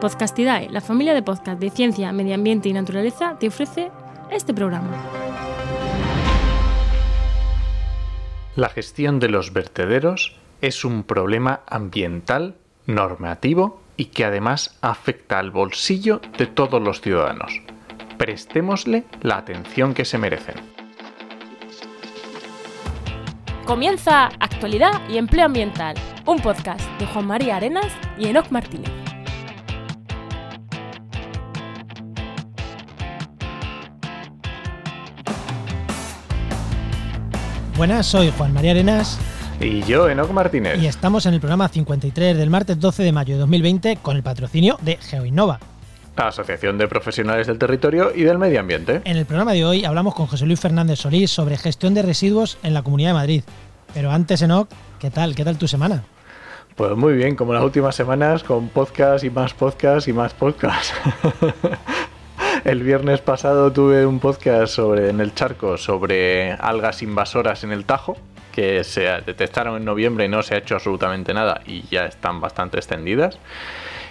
Podcastidae, la familia de podcast de ciencia, medio ambiente y naturaleza, te ofrece este programa. La gestión de los vertederos es un problema ambiental, normativo y que además afecta al bolsillo de todos los ciudadanos. Prestémosle la atención que se merecen. Comienza Actualidad y Empleo Ambiental, un podcast de Juan María Arenas y Enoc Martínez. Buenas, soy Juan María Arenas Y yo, Enoc Martínez. y estamos en el programa 53 del martes 12 de mayo de 2020 con el patrocinio de GeoInnova. Asociación de Profesionales del Territorio y del Medio Ambiente. En el programa de hoy hablamos con José Luis Fernández Solís sobre gestión de residuos en la Comunidad de Madrid. Pero antes, Enoc, ¿qué tal? ¿Qué tal tu semana? Pues muy bien, como las últimas semanas, con podcast y más podcast y más podcast. El viernes pasado tuve un podcast sobre en el charco sobre algas invasoras en el Tajo, que se detectaron en noviembre y no se ha hecho absolutamente nada y ya están bastante extendidas.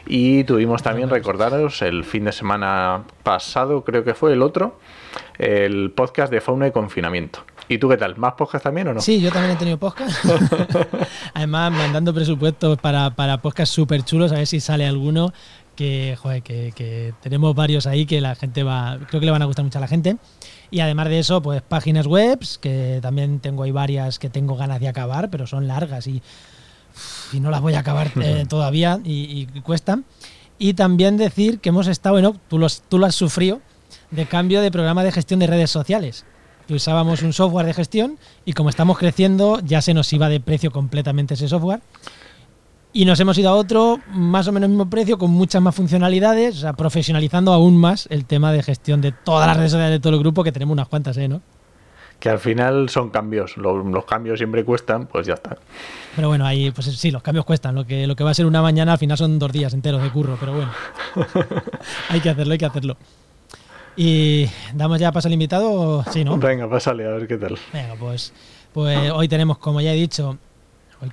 Y tuvimos también, recordaros, el fin de semana pasado, creo que fue el otro, el podcast de fauna y confinamiento. ¿Y tú qué tal? ¿Más podcast también o no? Sí, yo también he tenido podcast. Además, mandando presupuestos para, para podcasts súper chulos, a ver si sale alguno. Que, joder, que, que tenemos varios ahí que la gente va. Creo que le van a gustar mucho a la gente. Y además de eso, pues páginas web, que también tengo ahí varias que tengo ganas de acabar, pero son largas y, y no las voy a acabar eh, todavía y, y cuestan. Y también decir que hemos estado en. Tú, los, tú lo has sufrido de cambio de programa de gestión de redes sociales que usábamos un software de gestión y como estamos creciendo ya se nos iba de precio completamente ese software y nos hemos ido a otro más o menos mismo precio con muchas más funcionalidades, o sea, profesionalizando aún más el tema de gestión de todas las redes sociales de todo el grupo que tenemos unas cuantas, ¿eh? ¿no? Que al final son cambios. Los, los cambios siempre cuestan, pues ya está. Pero bueno, ahí pues sí, los cambios cuestan. Lo que, lo que va a ser una mañana al final son dos días enteros de curro, pero bueno. hay que hacerlo, hay que hacerlo. Y damos ya paso al invitado, sí, ¿no? Venga, pásale a ver qué tal. Venga, pues, pues hoy tenemos, como ya he dicho,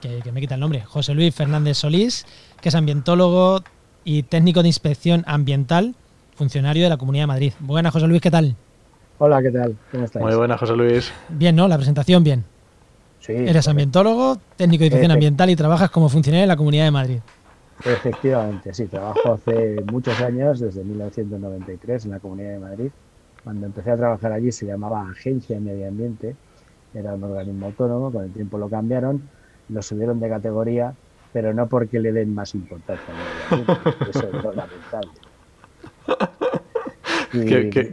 que, que me quita el nombre, José Luis Fernández Solís, que es ambientólogo y técnico de inspección ambiental, funcionario de la Comunidad de Madrid. Buenas, José Luis, ¿qué tal? Hola, ¿qué tal? ¿Cómo estáis? Muy buena, José Luis. Bien, ¿no? La presentación, bien. Sí, Eres ambientólogo, técnico de inspección ambiental y trabajas como funcionario de la Comunidad de Madrid. Efectivamente, sí, trabajo hace muchos años, desde 1993 en la Comunidad de Madrid. Cuando empecé a trabajar allí se llamaba Agencia de Medio Ambiente, era un organismo autónomo, con el tiempo lo cambiaron, lo subieron de categoría, pero no porque le den más importancia ambiente, eso es lo lamentable. Y, Que, que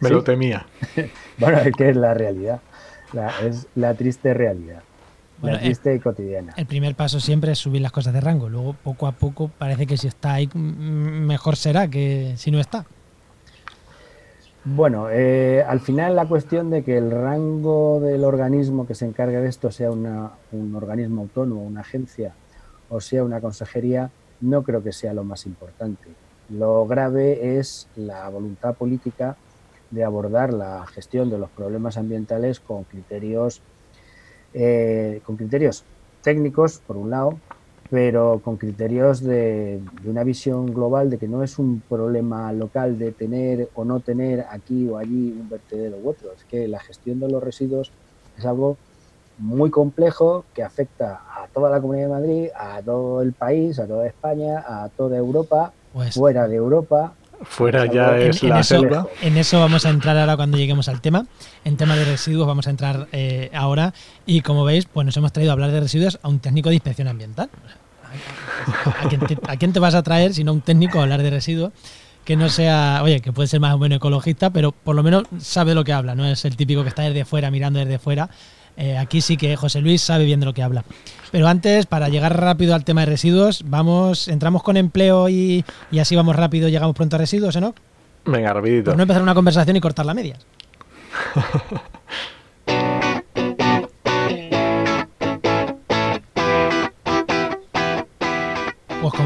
me sí, lo temía. Bueno, es que es la realidad, la- es la triste realidad, Bueno, la eh, triste y cotidiana. El primer paso siempre es subir las cosas de rango. Luego, poco a poco, parece que si está ahí, mm, mejor será que si no está. Bueno, eh, al final la cuestión de que el rango del organismo que se encargue de esto sea una- un organismo autónomo, una agencia o sea una consejería, no creo que sea lo más importante. Lo grave es la voluntad política de abordar la gestión de los problemas ambientales con criterios, eh, con criterios técnicos, por un lado, pero con criterios de, de una visión global de que no es un problema local de tener o no tener aquí o allí un vertedero u otro. Es que la gestión de los residuos es algo muy complejo que afecta a toda la Comunidad de Madrid, a todo el país, a toda España, a toda Europa, Pues fuera de Europa. Fuera En- ya en, es en la eso, selva. en eso vamos a entrar ahora cuando lleguemos al tema. En tema de residuos vamos a entrar eh, ahora. Y como veis, pues nos hemos traído a hablar de residuos a un técnico de inspección ambiental. ¿A quién te, a quién te vas a traer si no un técnico a hablar de residuos? Que no sea, oye, que puede ser más o menos ecologista, pero por lo menos sabe de lo que habla. No es el típico que está desde fuera, mirando desde fuera. Eh, aquí sí que José Luis sabe bien de lo que habla. Pero antes, para llegar rápido al tema de residuos, vamos, entramos con empleo y, y así vamos rápido, llegamos pronto a residuos, ¿eh, ¿no? Venga, rapidito. Por no empezar una conversación y cortarla a medias.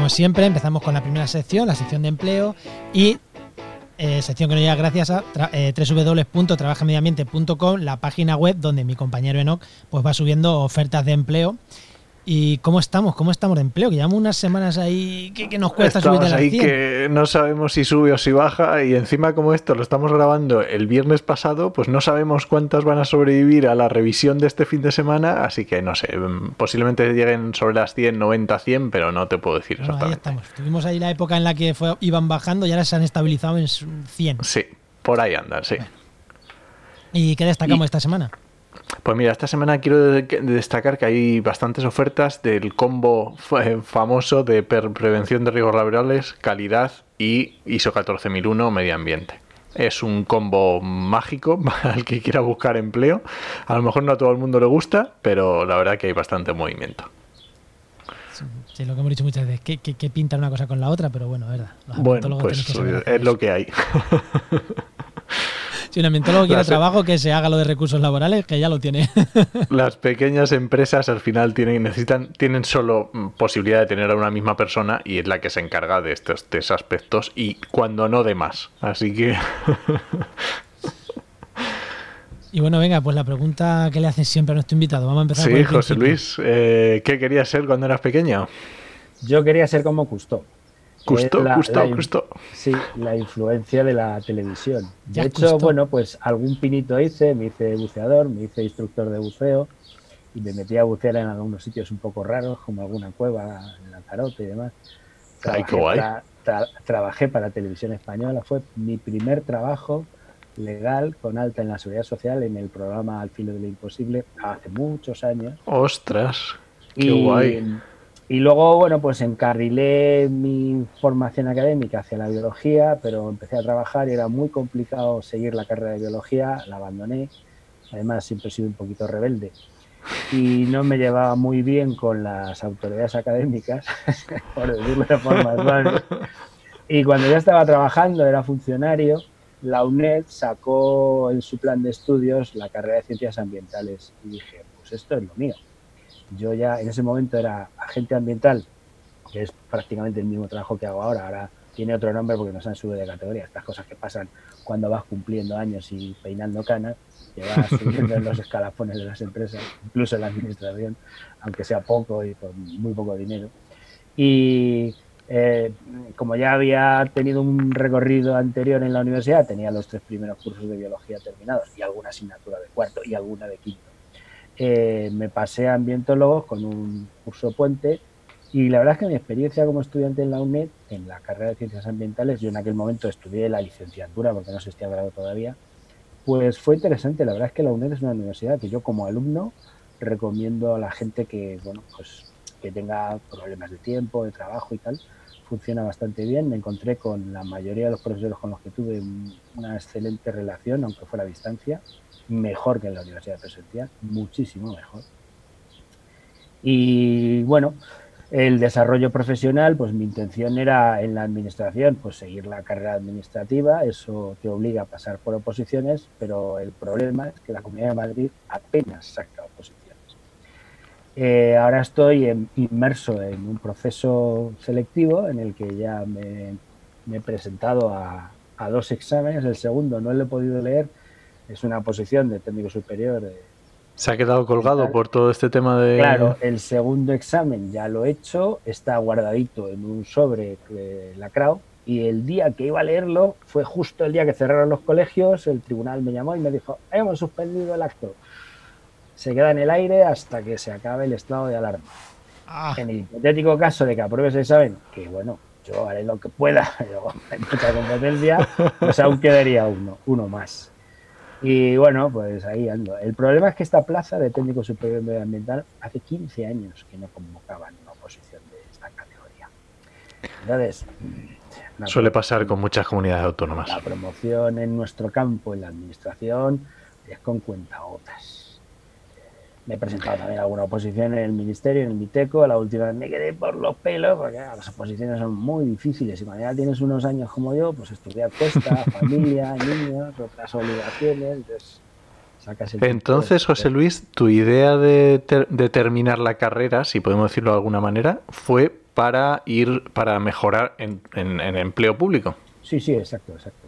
como siempre, empezamos con la primera sección, la sección de empleo y eh, sección que nos llega gracias a eh, la página web donde mi compañero Enoch pues va subiendo ofertas de empleo ¿Y cómo estamos? ¿Cómo estamos de empleo? Que llevamos unas semanas ahí que, nos cuesta subir de ahí que no sabemos si sube o si baja y encima como esto lo estamos grabando el viernes pasado, pues no sabemos cuántas van a sobrevivir a la revisión de este fin de semana, así que no sé, posiblemente lleguen sobre las 100, 90, 100, pero no te puedo decir exactamente. ahí estamos. Tuvimos ahí la época en la que iban bajando y ahora se han estabilizado en 100. Sí, por ahí andan, sí. ¿Y qué destacamos esta semana? Pues mira, esta semana quiero destacar que hay bastantes ofertas del combo eh, famoso de prevención de riesgos laborales, calidad y ISO 14001 medio ambiente. Es un combo mágico para el que quiera buscar empleo. A lo mejor no a todo el mundo le gusta, pero la verdad que hay bastante movimiento. Sí, lo que hemos dicho muchas veces, que, que, pinta una cosa con la otra, pero bueno, verdad. bueno, pues es lo que hay. Si un ambientólogo quiere trabajo, que se haga lo de recursos laborales, que ya lo tiene. Las pequeñas empresas al final tienen, necesitan, tienen solo mm, posibilidad de tener a una misma persona y es la que se encarga de estos, aspectos y cuando no de más. Así que. Y bueno, venga, pues la pregunta que le hacen siempre a nuestro invitado. Vamos a empezar Sí, José Luis, eh, ¿qué querías ser cuando eras pequeño? Yo quería ser como Custo. Justo, justo, justo. Sí, la influencia de la televisión. De hecho, bueno, pues algún pinito hice, me hice buceador, me hice instructor de buceo y me metí a bucear en algunos sitios un poco raros, como alguna cueva en Lanzarote y demás. Trabajé, Para, trabajé para Televisión Española, fue mi primer trabajo legal con alta en la seguridad social en el programa Al filo de lo imposible hace muchos años. ¡Ostras! ¡Qué guay! Y luego, bueno, pues encarrilé mi formación académica hacia la biología, pero empecé a trabajar y era muy complicado seguir la carrera de biología, la abandoné. Además, siempre he sido un poquito rebelde y no me llevaba muy bien con las autoridades académicas, por decirlo de forma suave. Y cuando ya estaba trabajando, era funcionario, la UNED sacó en su plan de estudios la carrera de ciencias ambientales y dije, pues esto es lo mío yo ya en ese momento era agente ambiental, que es prácticamente el mismo trabajo que hago ahora. Ahora tiene otro nombre porque nos han subido de categoría. Estas cosas que pasan cuando vas cumpliendo años y peinando canas, que vas subiendo en los escalafones de las empresas, incluso en la administración, aunque sea poco y con muy poco dinero. Y eh, como ya había tenido un recorrido anterior en la universidad, tenía los tres primeros cursos de biología terminados y alguna asignatura de cuarto y alguna de quinto eh, me pasé a ambientólogos con un curso puente y la verdad es que mi experiencia como estudiante en la UNED, en la carrera de ciencias ambientales, yo en aquel momento estudié la licenciatura porque no se estaba grado todavía, pues fue interesante. La verdad es que la UNED es una universidad que yo como alumno recomiendo a la gente que, bueno, pues que tenga problemas de tiempo, de trabajo y tal. Funciona bastante bien. Me encontré con la mayoría de los profesores con los que tuve una excelente relación, aunque fuera a distancia mejor que en la universidad presencial, muchísimo mejor. Y bueno, el desarrollo profesional, pues mi intención era en la administración, pues seguir la carrera administrativa, eso te obliga a pasar por oposiciones, pero el problema es que la Comunidad de Madrid apenas saca. Eh, ahora estoy inmerso en un proceso selectivo en el que ya me, he presentado a, a, dos exámenes, el segundo no lo he podido leer es una posición de técnico superior. Se ha quedado colgado por todo este tema de... Claro, el segundo examen ya lo he hecho, está guardadito en un sobre de lacrao y el día que iba a leerlo fue justo el día que cerraron los colegios, el tribunal me llamó y me dijo, hemos suspendido el acto. Se queda en el aire hasta que se acabe el estado de alarma. Ah. En el hipotético caso de que apruebes el examen, que bueno, yo haré lo que pueda, pero hay mucha competencia, pues aún quedaría uno, uno más. Y bueno, pues ahí ando. El problema es que esta plaza de técnico superior medioambiental hace 15 años que no convocaban una oposición de esta categoría. Entonces, mm, suele pasar con muchas comunidades autónomas. La promoción en nuestro campo, en la administración, es con cuentagotas. Me he presentado también alguna oposición en el ministerio, en el MITECO. La última vez me quedé por los pelos, porque las oposiciones son muy difíciles. Y cuando ya tienes unos años como yo, pues estudiar cuesta, familia, niños, otras obligaciones. Entonces, sacas el entonces José Luis, tu idea de, terminar la carrera, si podemos decirlo de alguna manera, fue para ir, para mejorar en, en, en empleo público. Sí, sí, exacto, exacto.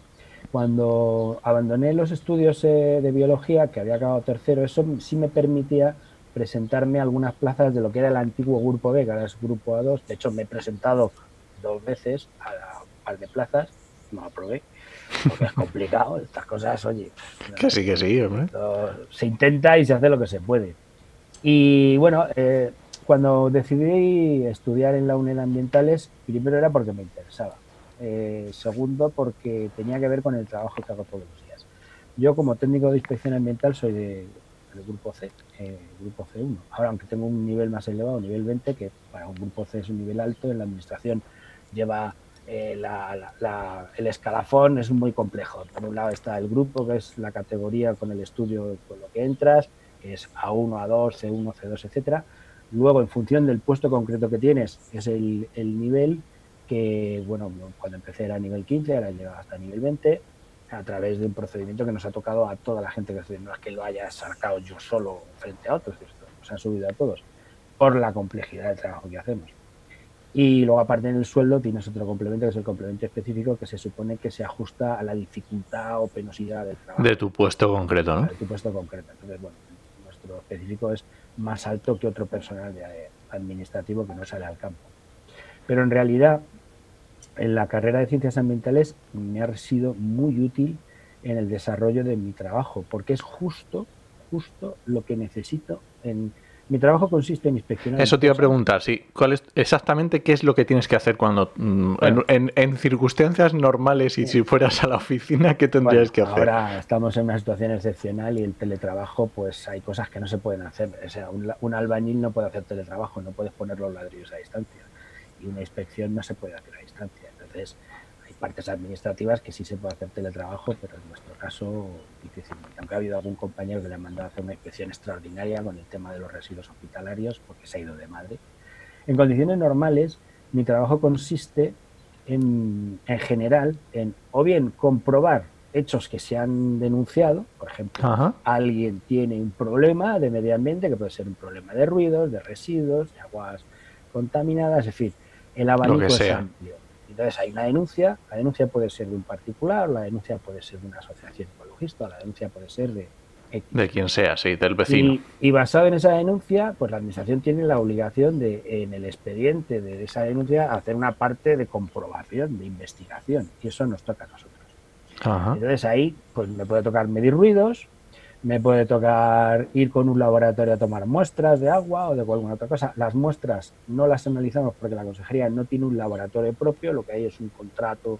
Cuando abandoné los estudios eh, de biología, que había acabado tercero, eso sí me permitía presentarme a algunas plazas de lo que era el antiguo grupo B, que ahora es grupo A2. De hecho, me he presentado dos veces a, a un par de plazas, no aprobé, porque es complicado. Estas cosas, oye. Que sí, que sí, hombre. Se intenta y se hace lo que se puede. Y bueno, eh, cuando decidí estudiar en la UNED Ambientales, primero era porque me interesaba. Eh, segundo, porque tenía que ver con el trabajo que hago todos los días. Yo, como técnico de inspección ambiental, soy de, del grupo C, eh, grupo C1. Ahora, aunque tengo un nivel más elevado, nivel 20, que para un grupo C es un nivel alto, en la administración lleva eh, la, la, el escalafón, es muy complejo. Por un lado está el grupo, que es la categoría con el estudio con lo que entras, que es A1, A2, C1, C2, etcétera. Luego, en función del puesto concreto que tienes, es el, el nivel que, bueno, cuando empecé era nivel 15, ahora he llegado hasta nivel 20, a través de un procedimiento que nos ha tocado a toda la gente que estoy, no es que lo haya sacado yo solo frente a otros, esto nos ha subido a todos, por la complejidad del trabajo que hacemos. Y luego, aparte en el sueldo, tienes otro complemento, que es el complemento específico, que se supone que se ajusta a la dificultad o penosidad del trabajo. De tu puesto concreto, ¿no? De tu puesto concreto. Entonces, bueno, nuestro específico es más alto que otro personal de, administrativo que no sale al campo. Pero en realidad, en la carrera de ciencias ambientales me ha sido muy útil en el desarrollo de mi trabajo, porque es justo, justo lo que necesito en, mi trabajo consiste en inspeccionar. Eso te iba a preguntar, sí. ¿Cuál es exactamente qué es lo que tienes que hacer cuando mm, bueno, en, en, en, circunstancias normales y sí. si fueras a la oficina, qué tendrías bueno, que hacer? Ahora estamos en una situación excepcional y el teletrabajo, pues hay cosas que no se pueden hacer. O sea, un, un albañil no puede hacer teletrabajo, no puedes poner los ladrillos a distancia y una inspección no se puede hacer a distancia. Entonces, hay partes administrativas que sí se puede hacer teletrabajo, pero en nuestro caso difícilmente. Aunque ha habido algún compañero que le ha mandado a hacer una inspección extraordinaria con el tema de los residuos hospitalarios, porque se ha ido de madre. En condiciones normales, mi trabajo consiste en, en general en o bien comprobar hechos que se han denunciado, por ejemplo, Ajá. alguien tiene un problema de medio ambiente, que puede ser un problema de ruidos, de residuos, de aguas contaminadas, en fin, el abanico es amplio. Entonces hay una denuncia, la denuncia puede ser de un particular, la denuncia puede ser de una asociación ecologista, la denuncia puede ser de... De quien sea, sí, del vecino. Y, y, basado en esa denuncia, pues la administración tiene la obligación de, en el expediente de esa denuncia, hacer una parte de comprobación, de investigación, y eso nos toca a nosotros. Ajá. Entonces ahí, pues me puede tocar medir ruidos, me puede tocar ir con un laboratorio a tomar muestras de agua o de alguna otra cosa. Las muestras no las analizamos porque la consejería no tiene un laboratorio propio, lo que hay es un contrato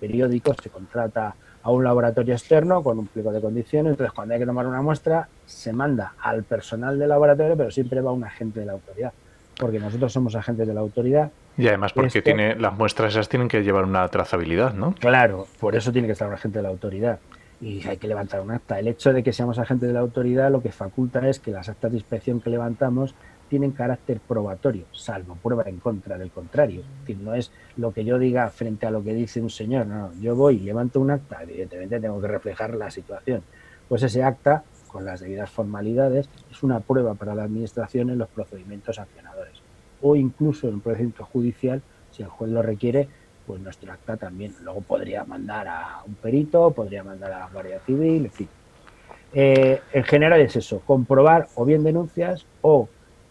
periódico, se contrata a un laboratorio externo con un pliego de condiciones, entonces cuando hay que tomar una muestra se manda al personal del laboratorio, pero siempre va un agente de la autoridad, porque nosotros somos agentes de la autoridad. Y además porque Esto, tiene las muestras esas tienen que llevar una trazabilidad, ¿no? Claro, por eso tiene que estar un agente de la autoridad y hay que levantar un acta. El hecho de que seamos agentes de la autoridad lo que faculta es que las actas de inspección que levantamos tienen carácter probatorio, salvo prueba en contra del contrario. Es decir, no es lo que yo diga frente a lo que dice un señor, no, yo voy, levanto un acta, evidentemente tengo que reflejar la situación. Pues ese acta, con las debidas formalidades, es una prueba para la administración en los procedimientos sancionadores. O incluso en un procedimiento judicial, si el juez lo requiere, pues nuestro acta también. Luego podría mandar a un perito, podría mandar a la Guardia Civil, en fin. Eh, en general es eso, comprobar o bien denuncias o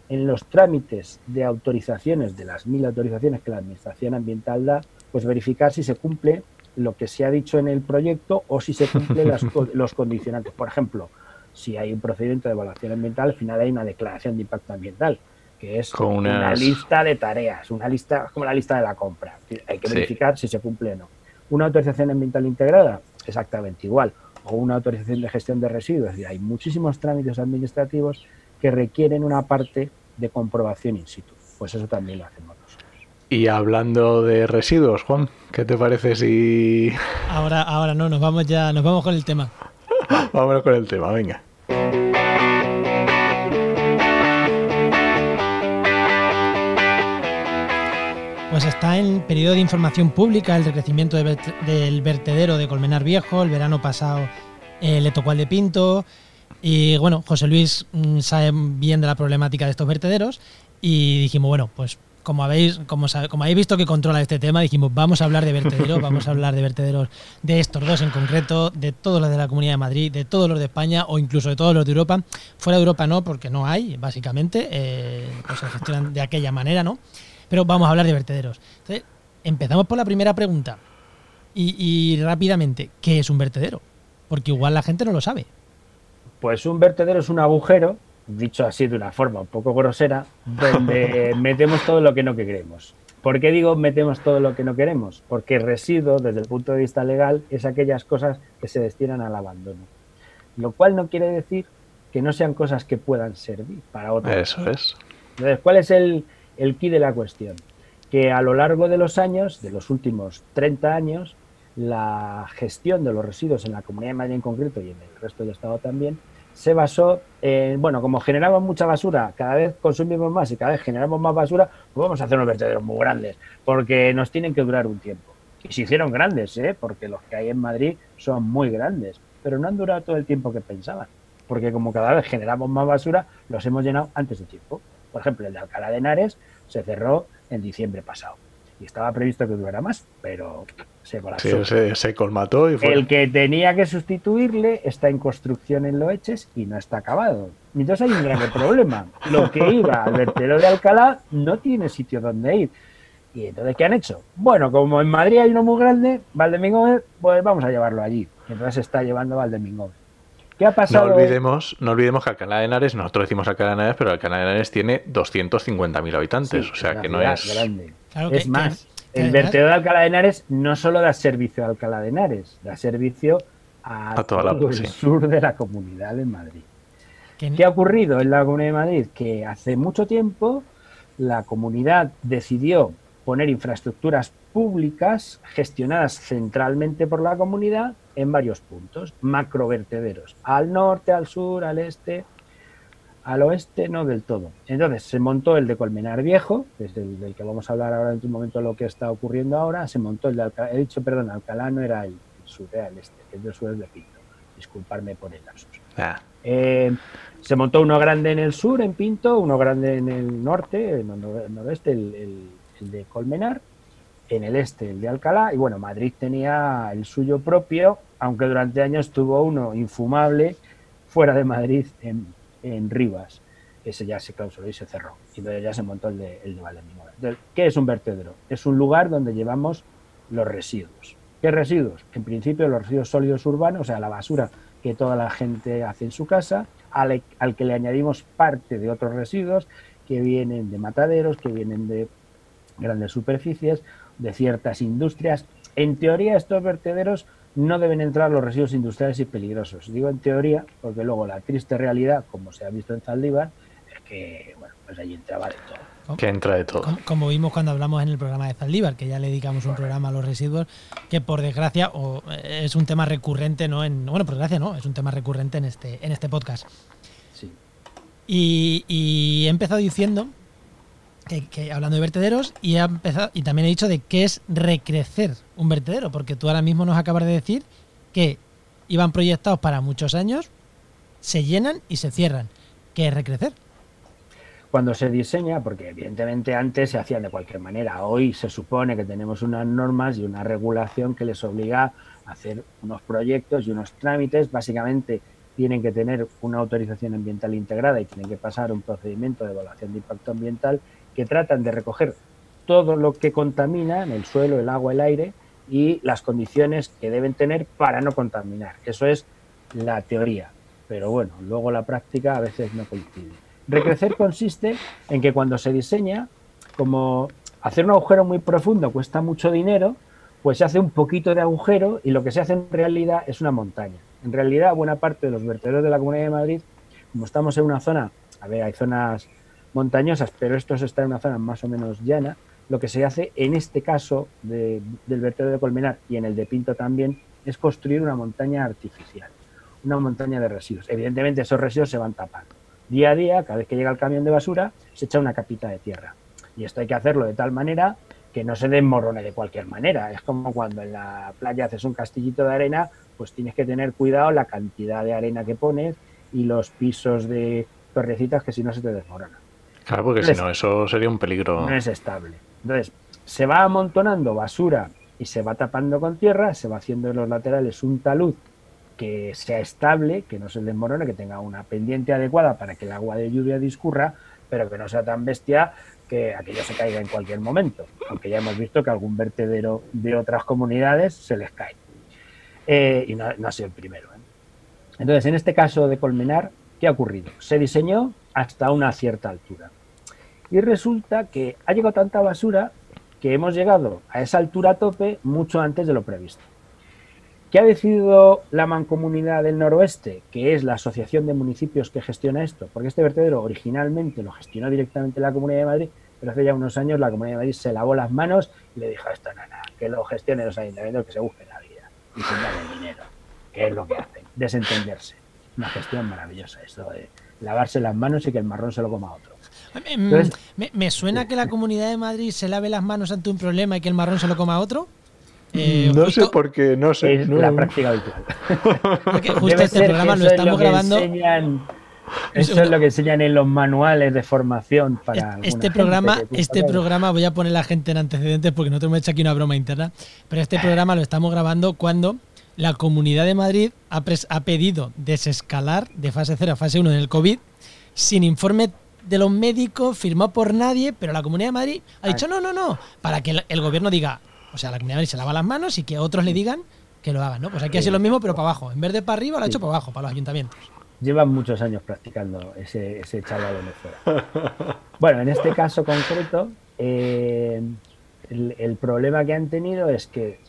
en los trámites de autorizaciones, de las mil autorizaciones que la Administración Ambiental da, pues verificar si se cumple lo que se ha dicho en el proyecto o si se cumplen las, los condicionantes. Por ejemplo, si hay un procedimiento de evaluación ambiental, al final hay una declaración de impacto ambiental que es Con una lista de tareas, una lista como la lista de la compra. Hay que verificar sí. si se cumple o no. Una autorización ambiental integrada, exactamente igual. O una autorización de gestión de residuos. Es decir, hay muchísimos trámites administrativos que requieren una parte de comprobación in situ. Pues eso también lo hacemos nosotros. Y hablando de residuos, Juan, ¿qué te parece si. Ahora, ahora no, nos vamos ya, nos vamos con el tema. Vámonos con el tema, venga. Pues está en periodo de información pública el decrecimiento del vertedero de Colmenar Viejo. El verano pasado eh, le tocó al de Pinto. Y bueno, José Luis mmm, sabe bien de la problemática de estos vertederos. Y dijimos, bueno, pues como habéis, como, como habéis visto que controla este tema, dijimos, vamos a hablar de vertederos, vamos a hablar de vertederos de estos dos en concreto, de todos los de la Comunidad de Madrid, de todos los de España o incluso de todos los de Europa. Fuera de Europa no, porque no hay, básicamente, eh, pues se gestionan de aquella manera, ¿no? Pero vamos a hablar de vertederos. Entonces, empezamos por la primera pregunta. Y, y rápidamente, ¿qué es un vertedero? Porque igual la gente no lo sabe. Pues un vertedero es un agujero dicho así de una forma un poco grosera, donde metemos todo lo que no queremos. ¿Por qué digo metemos todo lo que no queremos? Porque residuo, desde el punto de vista legal, es aquellas cosas que se destinan al abandono. Lo cual no quiere decir que no sean cosas que puedan servir para otros. Eso es. Entonces, ¿cuál es el, el key de la cuestión? Que a lo largo de los años, de los últimos 30 años, la gestión de los residuos en la Comunidad de Madrid en concreto y en el resto del Estado también, se basó en, bueno, como generamos mucha basura, cada vez consumimos más y cada vez generamos más basura, pues vamos a hacer unos vertederos muy grandes, porque nos tienen que durar un tiempo. Y se hicieron grandes, ¿eh? porque los que hay en Madrid son muy grandes, pero no han durado todo el tiempo que pensaban, porque como cada vez generamos más basura, los hemos llenado antes de tiempo. Por ejemplo, el de Alcalá de Henares se cerró en diciembre pasado y estaba previsto que durara más, pero se colapsó. Sí, se, colmató y fue. El que tenía que sustituirle está en construcción en Loeches y no está acabado. Entonces hay un gran problema. Lo que iba al vertedero de Alcalá no tiene sitio donde ir. ¿Y entonces qué han hecho? Bueno, como en Madrid hay uno muy grande, Valdemingóvez, pues vamos a llevarlo allí. Entonces se está llevando Valdemingóvez. ¿Qué ha pasado? No olvidemos, no olvidemos que Alcalá de Henares, nosotros decimos Alcalá de Henares, pero Alcalá de Henares tiene 250.000 habitantes, o sea que no es... Grande. es más, el vertedero de Alcalá de Henares no solo da servicio a Alcalá de Henares, da servicio a, todo el sur de la comunidad de Madrid. ¿Qué ha ocurrido en la Comunidad de Madrid? Que hace mucho tiempo la comunidad decidió poner infraestructuras públicas gestionadas centralmente por la comunidad en varios puntos, macrovertederos, al norte, al sur, al este, al oeste no del todo. Entonces se montó el de Colmenar Viejo, desde el del que vamos a hablar ahora en un momento lo que está ocurriendo ahora, se montó el de Alcalá, he dicho, perdón, Alcalá no era el, sur, era el este, el del sur es de Pinto, disculparme por el lapsus. Ah. Eh, se montó uno grande en el sur, en Pinto, uno grande en el norte, en el noroeste, el, el de Colmenar, en el este el de Alcalá, y bueno, Madrid tenía el suyo propio, aunque durante años tuvo uno infumable fuera de Madrid en en Rivas. Ese ya se clausuró y se cerró. Y ya se montó el de, el de ¿Qué es un vertedero? Es un lugar donde llevamos los residuos. ¿Qué residuos? En principio los residuos sólidos urbanos, o sea, la basura que toda la gente hace en su casa, al, al que le añadimos parte de otros residuos que vienen de mataderos, que vienen de grandes superficies, de ciertas industrias. En teoría, estos vertederos no deben entrar los residuos industriales y peligrosos. Digo en teoría, porque luego la triste realidad, como se ha visto en Zaldívar, es que, bueno, pues allí entraba de todo. Que entra de todo. Como, vimos cuando hablamos en el programa de Zaldívar, que ya le dedicamos un programa a los residuos, que por desgracia o, es un tema recurrente, ¿no? En, bueno, por desgracia no, es un tema recurrente en este, en este podcast. Sí. Y, y he empezado diciendo que, hablando de vertederos y, ha empezado, y también he dicho de qué es recrecer un vertedero, porque tú ahora mismo nos acabas de decir que iban proyectados para muchos años, se llenan y se cierran. ¿Qué es recrecer? Cuando se diseña, porque evidentemente antes se hacían de cualquier manera, hoy se supone que tenemos unas normas y una regulación que les obliga a hacer unos proyectos y unos trámites, básicamente tienen que tener una autorización ambiental integrada y tienen que pasar un procedimiento de evaluación de impacto ambiental que tratan de recoger todo lo que contamina en el suelo, el agua, el aire y las condiciones que deben tener para no contaminar. Eso es la teoría, pero bueno, luego la práctica a veces no coincide. Recrecer consiste en que cuando se diseña, como hacer un agujero muy profundo cuesta mucho dinero, pues se hace un poquito de agujero y lo que se hace en realidad es una montaña. En realidad, buena parte de los vertederos de la Comunidad de Madrid, como estamos en una zona, a ver, hay zonas montañosas, pero esto está en una zona más o menos llana, lo que se hace en este caso del vertedero de Colmenar y en el de Pinto también es construir una montaña artificial, una montaña de residuos. Evidentemente esos residuos se van tapando. Día a día, cada vez que llega el camión de basura, se echa una capita de tierra. Y esto hay que hacerlo de tal manera que no se desmorone de cualquier manera. Es como cuando en la playa haces un castillito de arena, pues tienes que tener cuidado la cantidad de arena que pones y los pisos de torrecitas que si no se te desmoronan. Claro, porque si no, eso sería un peligro. No es estable. Entonces, se va amontonando basura y se va tapando con tierra, se va haciendo en los laterales un talud que sea estable, que no se desmorone, que tenga una pendiente adecuada para que el agua de lluvia discurra, pero que no sea tan bestia que aquello se caiga en cualquier momento, aunque ya hemos visto que algún vertedero de otras comunidades se les cae. Eh, y no, ha sido el primero. ¿eh? Entonces, en este caso de Colmenar, ¿qué ha ocurrido? Se diseñó hasta una cierta altura. Y resulta que ha llegado tanta basura que hemos llegado a esa altura tope mucho antes de lo previsto. ¿Qué ha decidido la Mancomunidad del Noroeste, que es la asociación de municipios que gestiona esto? Porque este vertedero originalmente lo gestionó directamente la Comunidad de Madrid, pero hace ya unos años la Comunidad de Madrid se lavó las manos y le dijo a esta nana que lo gestione los ayuntamientos, que se busquen la vida y se el dinero, que es lo que hacen, desentenderse. Una gestión maravillosa, esto de lavarse las manos y que el marrón se lo coma otro. Me, me, suena que la Comunidad de Madrid se lave las manos ante un problema y que el marrón se lo coma otro. Eh, no sé por qué, no sé. Es la práctica habitual. Porque justo este programa lo estamos grabando. eso es lo que enseñan en los manuales de formación para. Este programa, este programa, voy a poner la gente en antecedentes porque no tengo hecho aquí una broma interna, pero este programa lo estamos grabando cuando la Comunidad de Madrid ha, ha pedido desescalar de fase 0 a fase 1 del COVID sin informe de los médicos firmado por nadie, pero la Comunidad de Madrid ha dicho no, no, no, para que el gobierno diga, o sea, la comunidad se lava las manos y que otros le digan que lo hagan, ¿no? Pues aquí ha sido lo mismo, pero para abajo. En vez de para arriba, lo ha hecho para abajo, para los ayuntamientos. Llevan muchos años practicando ese, ese chaval de fuera. Bueno, en este caso concreto, eh, el, problema que han tenido es que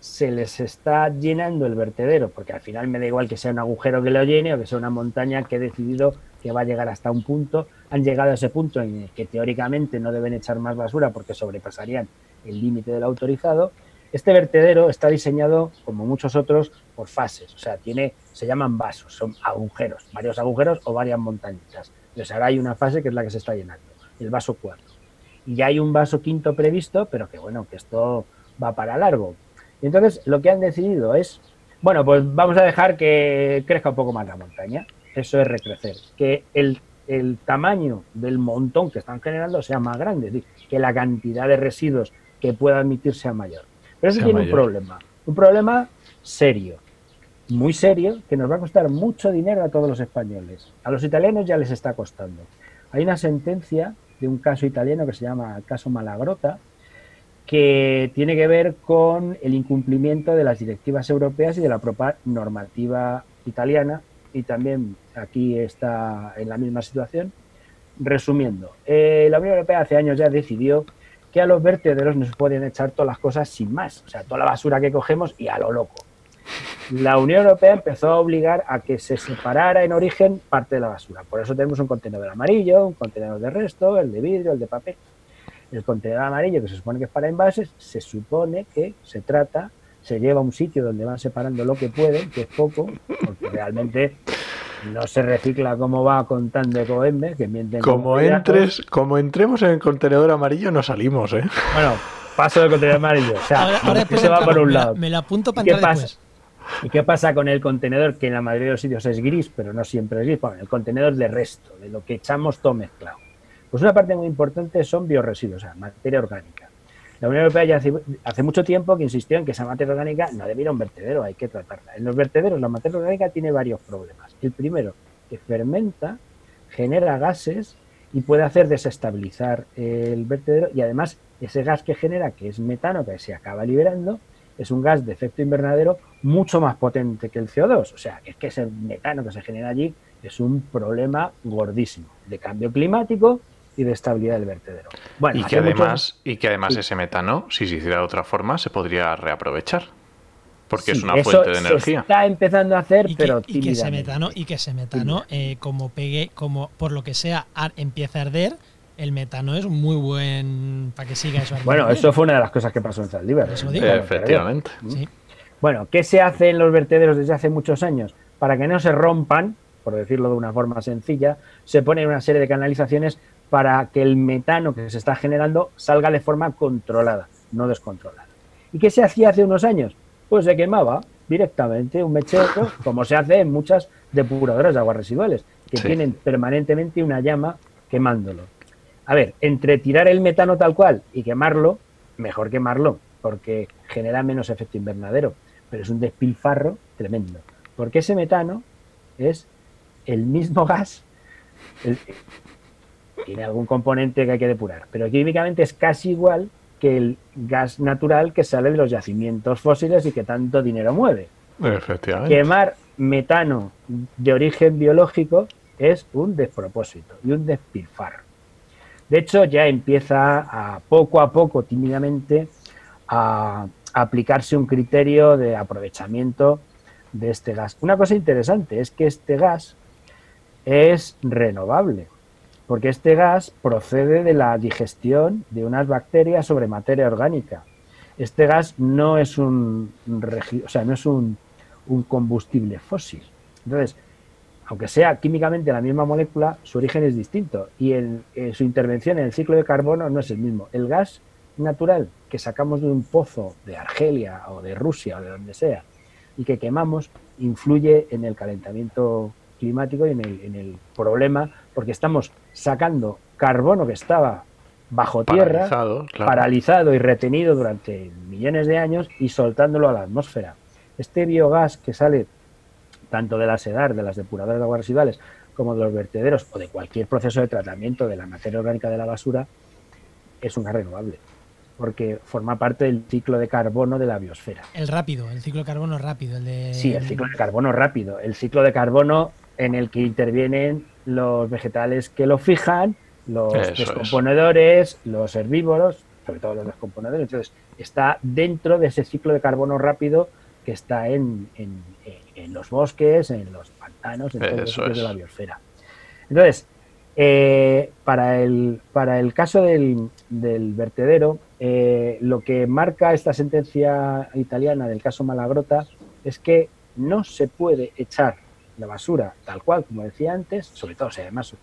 se les está llenando el vertedero, porque al final me da igual que sea un agujero que lo llene o que sea una montaña que he decidido que va a llegar hasta un punto. Han llegado a ese punto en el que teóricamente no deben echar más basura porque sobrepasarían el límite del autorizado. Este vertedero está diseñado, como muchos otros, por fases, o sea, tiene, se llaman vasos, son agujeros, varios agujeros o varias montañitas. Entonces ahora hay una fase que es la que se está llenando, el vaso cuarto. Y ya hay un vaso quinto previsto, pero que bueno, que esto va para largo. Y entonces lo que han decidido es, bueno, pues vamos a dejar que crezca un poco más la montaña. Eso es recrecer. Que el, el tamaño del montón que están generando sea más grande, es decir, que la cantidad de residuos que pueda admitirse a mayor. Pero eso tiene un problema, un problema serio, muy serio, que nos va a costar mucho dinero a todos los españoles. A los italianos ya les está costando. Hay una sentencia de un caso italiano que se llama el caso Malagrota, que tiene que ver con el incumplimiento de las directivas europeas y de la propia normativa italiana, y también aquí está en la misma situación. Resumiendo, eh, la Unión Europea hace años ya decidió que a los vertederos nos pueden echar todas las cosas sin más, o sea, toda la basura que cogemos y a lo loco. La Unión Europea empezó a obligar a que se separara en origen parte de la basura. Por eso tenemos un contenedor amarillo, un contenedor de resto, el de vidrio, el de papel. El contenedor amarillo, que se supone que es para envases, se supone que se trata, se lleva a un sitio donde van separando lo que pueden, que es poco, porque realmente no se recicla como va contando Ecoembe, que mienten. Como entres, como entremos en el contenedor amarillo, no salimos, ¿eh? Bueno, paso del contenedor amarillo. O sea, ahora, se va por un lado. Me, lo apunto para ¿Qué pasa? ¿Y qué pasa con el contenedor que en la mayoría de los sitios es gris, pero no siempre es gris? Bueno, el contenedor de resto, de lo que echamos todo mezclado. Pues una parte muy importante son bioresiduos, o sea, materia orgánica. La Unión Europea ya hace, mucho tiempo que insistió en que esa materia orgánica no debe ir a un vertedero, hay que tratarla. En los vertederos la materia orgánica tiene varios problemas. El primero, que fermenta, genera gases y puede hacer desestabilizar el vertedero y además ese gas que genera, que es metano, que se acaba liberando, es un gas de efecto invernadero mucho más potente que el CO2. O sea, es que ese metano que se genera allí es un problema gordísimo de cambio climático y de estabilidad del vertedero. y, que además, y que además ese metano, si se hiciera de otra forma, se podría reaprovechar. Porque es una fuente de energía. Se está empezando a hacer, pero y que ese metano, y que ese metano eh, como pegue, como por lo que sea, empieza a arder, el metano es muy buen para que siga eso. Bueno, eso fue una de las cosas que pasó en Zaldívar. Efectivamente. Bueno, ¿qué se hace en los vertederos desde hace muchos años? Para que no se rompan, por decirlo de una forma sencilla, se ponen una serie de canalizaciones para que el metano que se está generando salga de forma controlada, no descontrolada. ¿Y qué se hacía hace unos años? Pues se quemaba directamente un mechero, como se hace en muchas depuradoras de aguas residuales, que tienen permanentemente una llama quemándolo. A ver, entre tirar el metano tal cual y quemarlo, mejor quemarlo, porque genera menos efecto invernadero, pero es un despilfarro tremendo, porque ese metano es el mismo gas, tiene algún componente que hay que depurar, pero químicamente es casi igual que el gas natural que sale de los yacimientos fósiles y que tanto dinero mueve. Efectivamente. Quemar metano de origen biológico es un despropósito y un despilfarro. De hecho, ya empieza a poco a poco, tímidamente, a aplicarse un criterio de aprovechamiento de este gas. Una cosa interesante es que este gas es renovable, porque este gas procede de la digestión de unas bacterias sobre materia orgánica. Este gas no es un, o sea, no es un, combustible fósil. Entonces, aunque sea químicamente la misma molécula, su origen es distinto y en, su intervención en el ciclo de carbono no es el mismo. El gas natural que sacamos de un pozo de Argelia o de Rusia o de donde sea y que quemamos influye en el calentamiento climático y en el, en el problema porque estamos sacando carbono que estaba bajo tierra, paralizado, y retenido durante millones de años y soltándolo a la atmósfera. Este biogás que sale tanto de la SEDAR, de las depuradoras de aguas residuales, como de los vertederos o de cualquier proceso de tratamiento de la materia orgánica de la basura, es una renovable, porque forma parte del ciclo de carbono de la biosfera. El rápido, el ciclo de carbono rápido, el de... Sí, el ciclo de carbono rápido, el ciclo de carbono en el que intervienen los vegetales que lo fijan, los descomponedores, los herbívoros, sobre todo los descomponedores. Entonces, está dentro de ese ciclo de carbono rápido que está en, los bosques, en los pantanos, en todos los sitios de la biosfera. Entonces, eh, para, el, para el caso del, vertedero, eh, lo que marca esta sentencia italiana del caso Malagrota es que no se puede echar la basura tal cual, como decía antes, sobre todo si además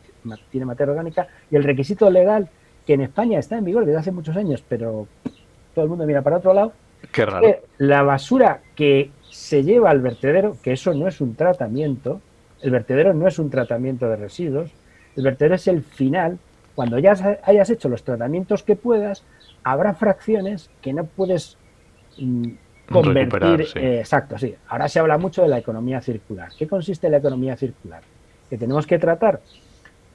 tiene materia orgánica, y el requisito legal que en España está en vigor desde hace muchos años, pero todo el mundo mira para otro lado, Qué raro. la basura que se lleva al vertedero, que eso no es un tratamiento, el vertedero no es un tratamiento de residuos, el vertedero es el final, cuando ya hayas hecho los tratamientos que puedas, habrá fracciones que no puedes convertir. Eh, exacto, sí. Ahora se habla mucho de la economía circular. ¿Qué consiste la economía circular? Que tenemos que tratar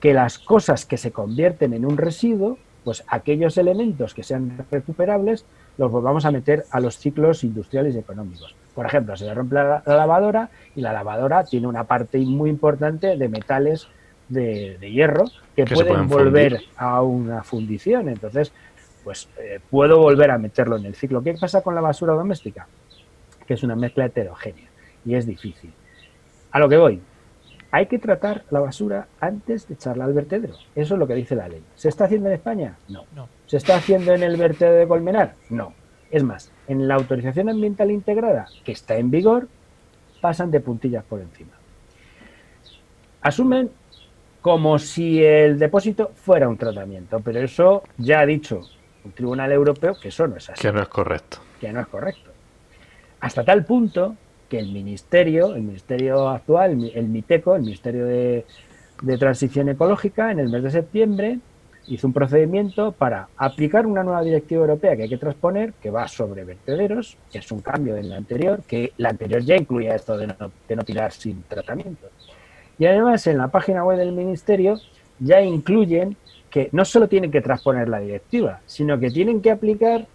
que las cosas que se convierten en un residuo, pues aquellos elementos que sean recuperables, los volvamos a meter a los ciclos industriales y económicos. Por ejemplo, se le rompe la, lavadora y la lavadora tiene una parte muy importante de metales de, hierro que, pueden, volver a una fundición. Entonces, pues eh, puedo volver a meterlo en el ciclo. ¿Qué pasa con la basura doméstica? Que es una mezcla heterogénea y es difícil. A lo que voy, hay que tratar la basura antes de echarla al vertedero. Eso es lo que dice la ley. ¿Se está haciendo en España? No. no. ¿Se está haciendo en el vertedero de Colmenar? No. Es más, en la autorización ambiental integrada que está en vigor, pasan de puntillas por encima. Asumen como si el depósito fuera un tratamiento, pero eso ya ha dicho un tribunal europeo que eso no es así. Que no es correcto. Que no es correcto. Hasta tal punto que el ministerio, el ministerio actual, el MITECO, el Ministerio de, Transición Ecológica, en el mes de septiembre hizo un procedimiento para aplicar una nueva directiva europea que hay que transponer, que va sobre vertederos, que es un cambio de la anterior, que la anterior ya incluía esto de no, de no tirar sin tratamiento. Y además en la página web del ministerio ya incluyen que no solo tienen que transponer la directiva, sino que tienen que aplicar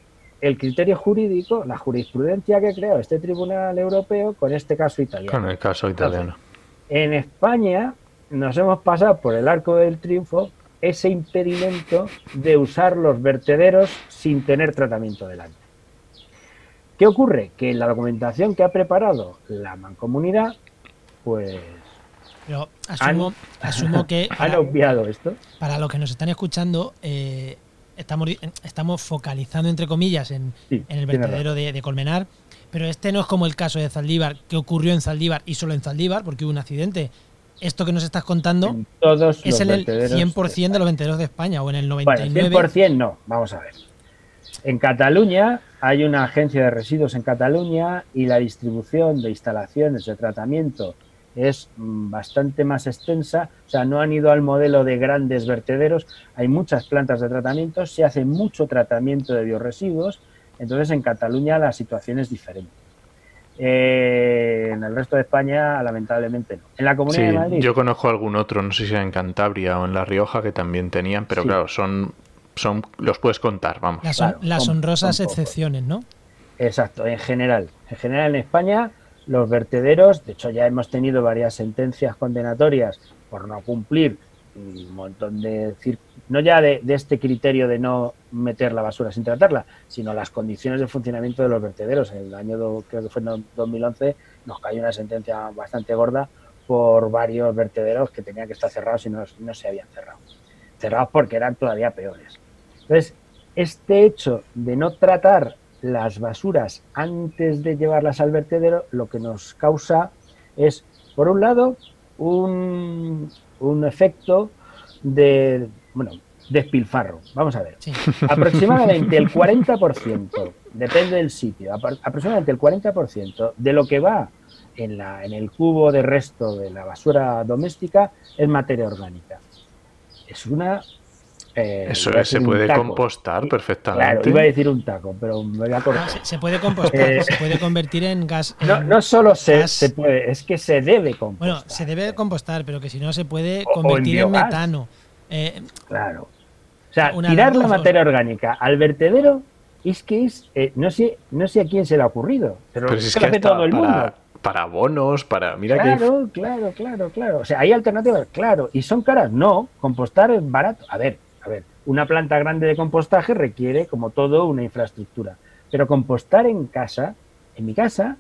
el criterio jurídico, la jurisprudencia que creó este Tribunal Europeo con este caso italiano. Con el caso italiano. en España nos hemos pasado por el arco del triunfo ese impedimento de usar los vertederos sin tener tratamiento delante. ¿Qué ocurre? Que la documentación que ha preparado la mancomunidad, pues pero asumo, asumo que. ¿Han obviado esto? Para los que nos están escuchando, eh, estamos, estamos focalizando, entre comillas, en, el vertedero de, Colmenar. Pero este no es como el caso de Zaldívar, que ocurrió en Zaldívar y solo en Zaldívar, porque hubo un accidente. Esto que nos estás contando es en el 100% de los vertederos de España o en el 99%. Bueno, 100% no, vamos a ver. En Cataluña hay una agencia de residuos en Cataluña y la distribución de instalaciones de tratamiento es mm, bastante más extensa, o sea, no han ido al modelo de grandes vertederos, hay muchas plantas de tratamiento, se hace mucho tratamiento de bioresiduos, entonces en Cataluña la situación es diferente. Eh, en el resto de España, lamentablemente no. En la Comunidad de Madrid. Yo conozco algún otro, no sé si era en Cantabria o en La Rioja, que también tenían, pero claro, son, son, los puedes contar, vamos. Las, honrosas excepciones, ¿no? Exacto, en general. En general en España, los vertederos, de hecho ya hemos tenido varias sentencias condenatorias por no cumplir un montón de no ya de, este criterio de no meter la basura sin tratarla, sino las condiciones de funcionamiento de los vertederos. En el año, creo que fue en 2011, nos cayó una sentencia bastante gorda por varios vertederos que tenían que estar cerrados y no, no se habían cerrado. Cerrados porque eran todavía peores. Entonces, este hecho de no tratar las basuras antes de llevarlas al vertedero, lo que nos causa es, por un lado, un, un efecto de, bueno, despilfarro. Vamos a ver. Aproximadamente el 40%, depende del sitio, aproximadamente el 40% de lo que va en, la, en el cubo de resto de la basura doméstica es materia orgánica. Es una eh, Eso se puede compostar perfectamente. Claro, iba a decir un taco, pero me voy a cortar. se, puede compostar, eh, se puede convertir en gas. no, no solo se, se, puede, es que se debe compostar. Bueno, se debe compostar, pero que si no se puede convertir en, metano. Eh, claro. O sea, tirar la materia orgánica al vertedero es que es. no, sé, no sé a quién se le ha ocurrido, pero, es que, hace todo el mundo para bonos, para... Mira claro, claro, claro, claro. O sea, hay alternativas, claro. ¿Y son caras? No, compostar es barato. A ver, a ver, una planta grande de compostaje requiere, como todo, una infraestructura. Pero compostar en casa, en mi casa,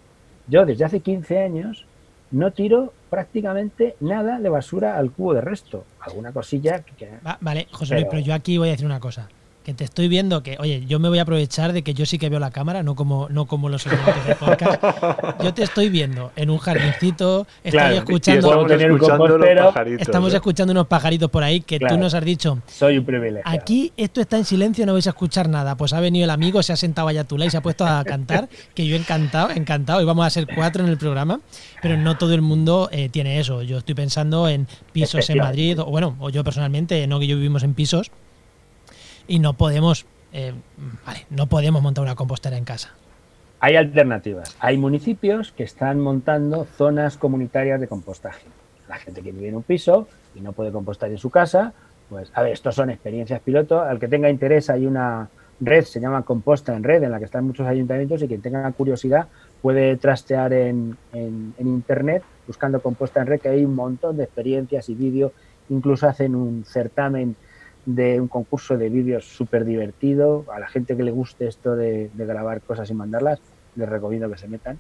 yo desde hace 15 años no tiro prácticamente nada de basura al cubo de resto. Alguna cosilla que... vale, José Luis, pero yo aquí voy a decir una cosa que te estoy viendo que, oye, yo me voy a aprovechar de que yo sí que veo la cámara, no como, no como los oyentes de podcast. Yo te estoy viendo en un jardincito, estoy escuchando, estamos, escuchando unos pajaritos por ahí que tú nos has dicho. Soy un privilegio. Aquí esto está en silencio, no vais a escuchar nada. Pues ha venido el amigo, se ha sentado allá a tu lado y se ha puesto a cantar, que yo encantado, encantado, y vamos a ser cuatro en el programa, pero no todo el mundo eh, tiene eso. Yo estoy pensando en pisos en Madrid, o bueno, o yo personalmente, no que yo vivimos en pisos y no podemos, eh, no podemos montar una compostera en casa. Hay alternativas. Hay municipios que están montando zonas comunitarias de compostaje. La gente que vive en un piso y no puede compostar en su casa, pues, a ver, estos son experiencias piloto. Al que tenga interés, hay una red, se llama Composta en Red, en la que están muchos ayuntamientos y quien tenga curiosidad puede trastear en, en, en Internet buscando Composta en Red, que hay un montón de experiencias y vídeos. Incluso hacen un certamen de un concurso de vídeos súper divertido. A la gente que le guste esto de, grabar cosas y mandarlas, les recomiendo que se metan.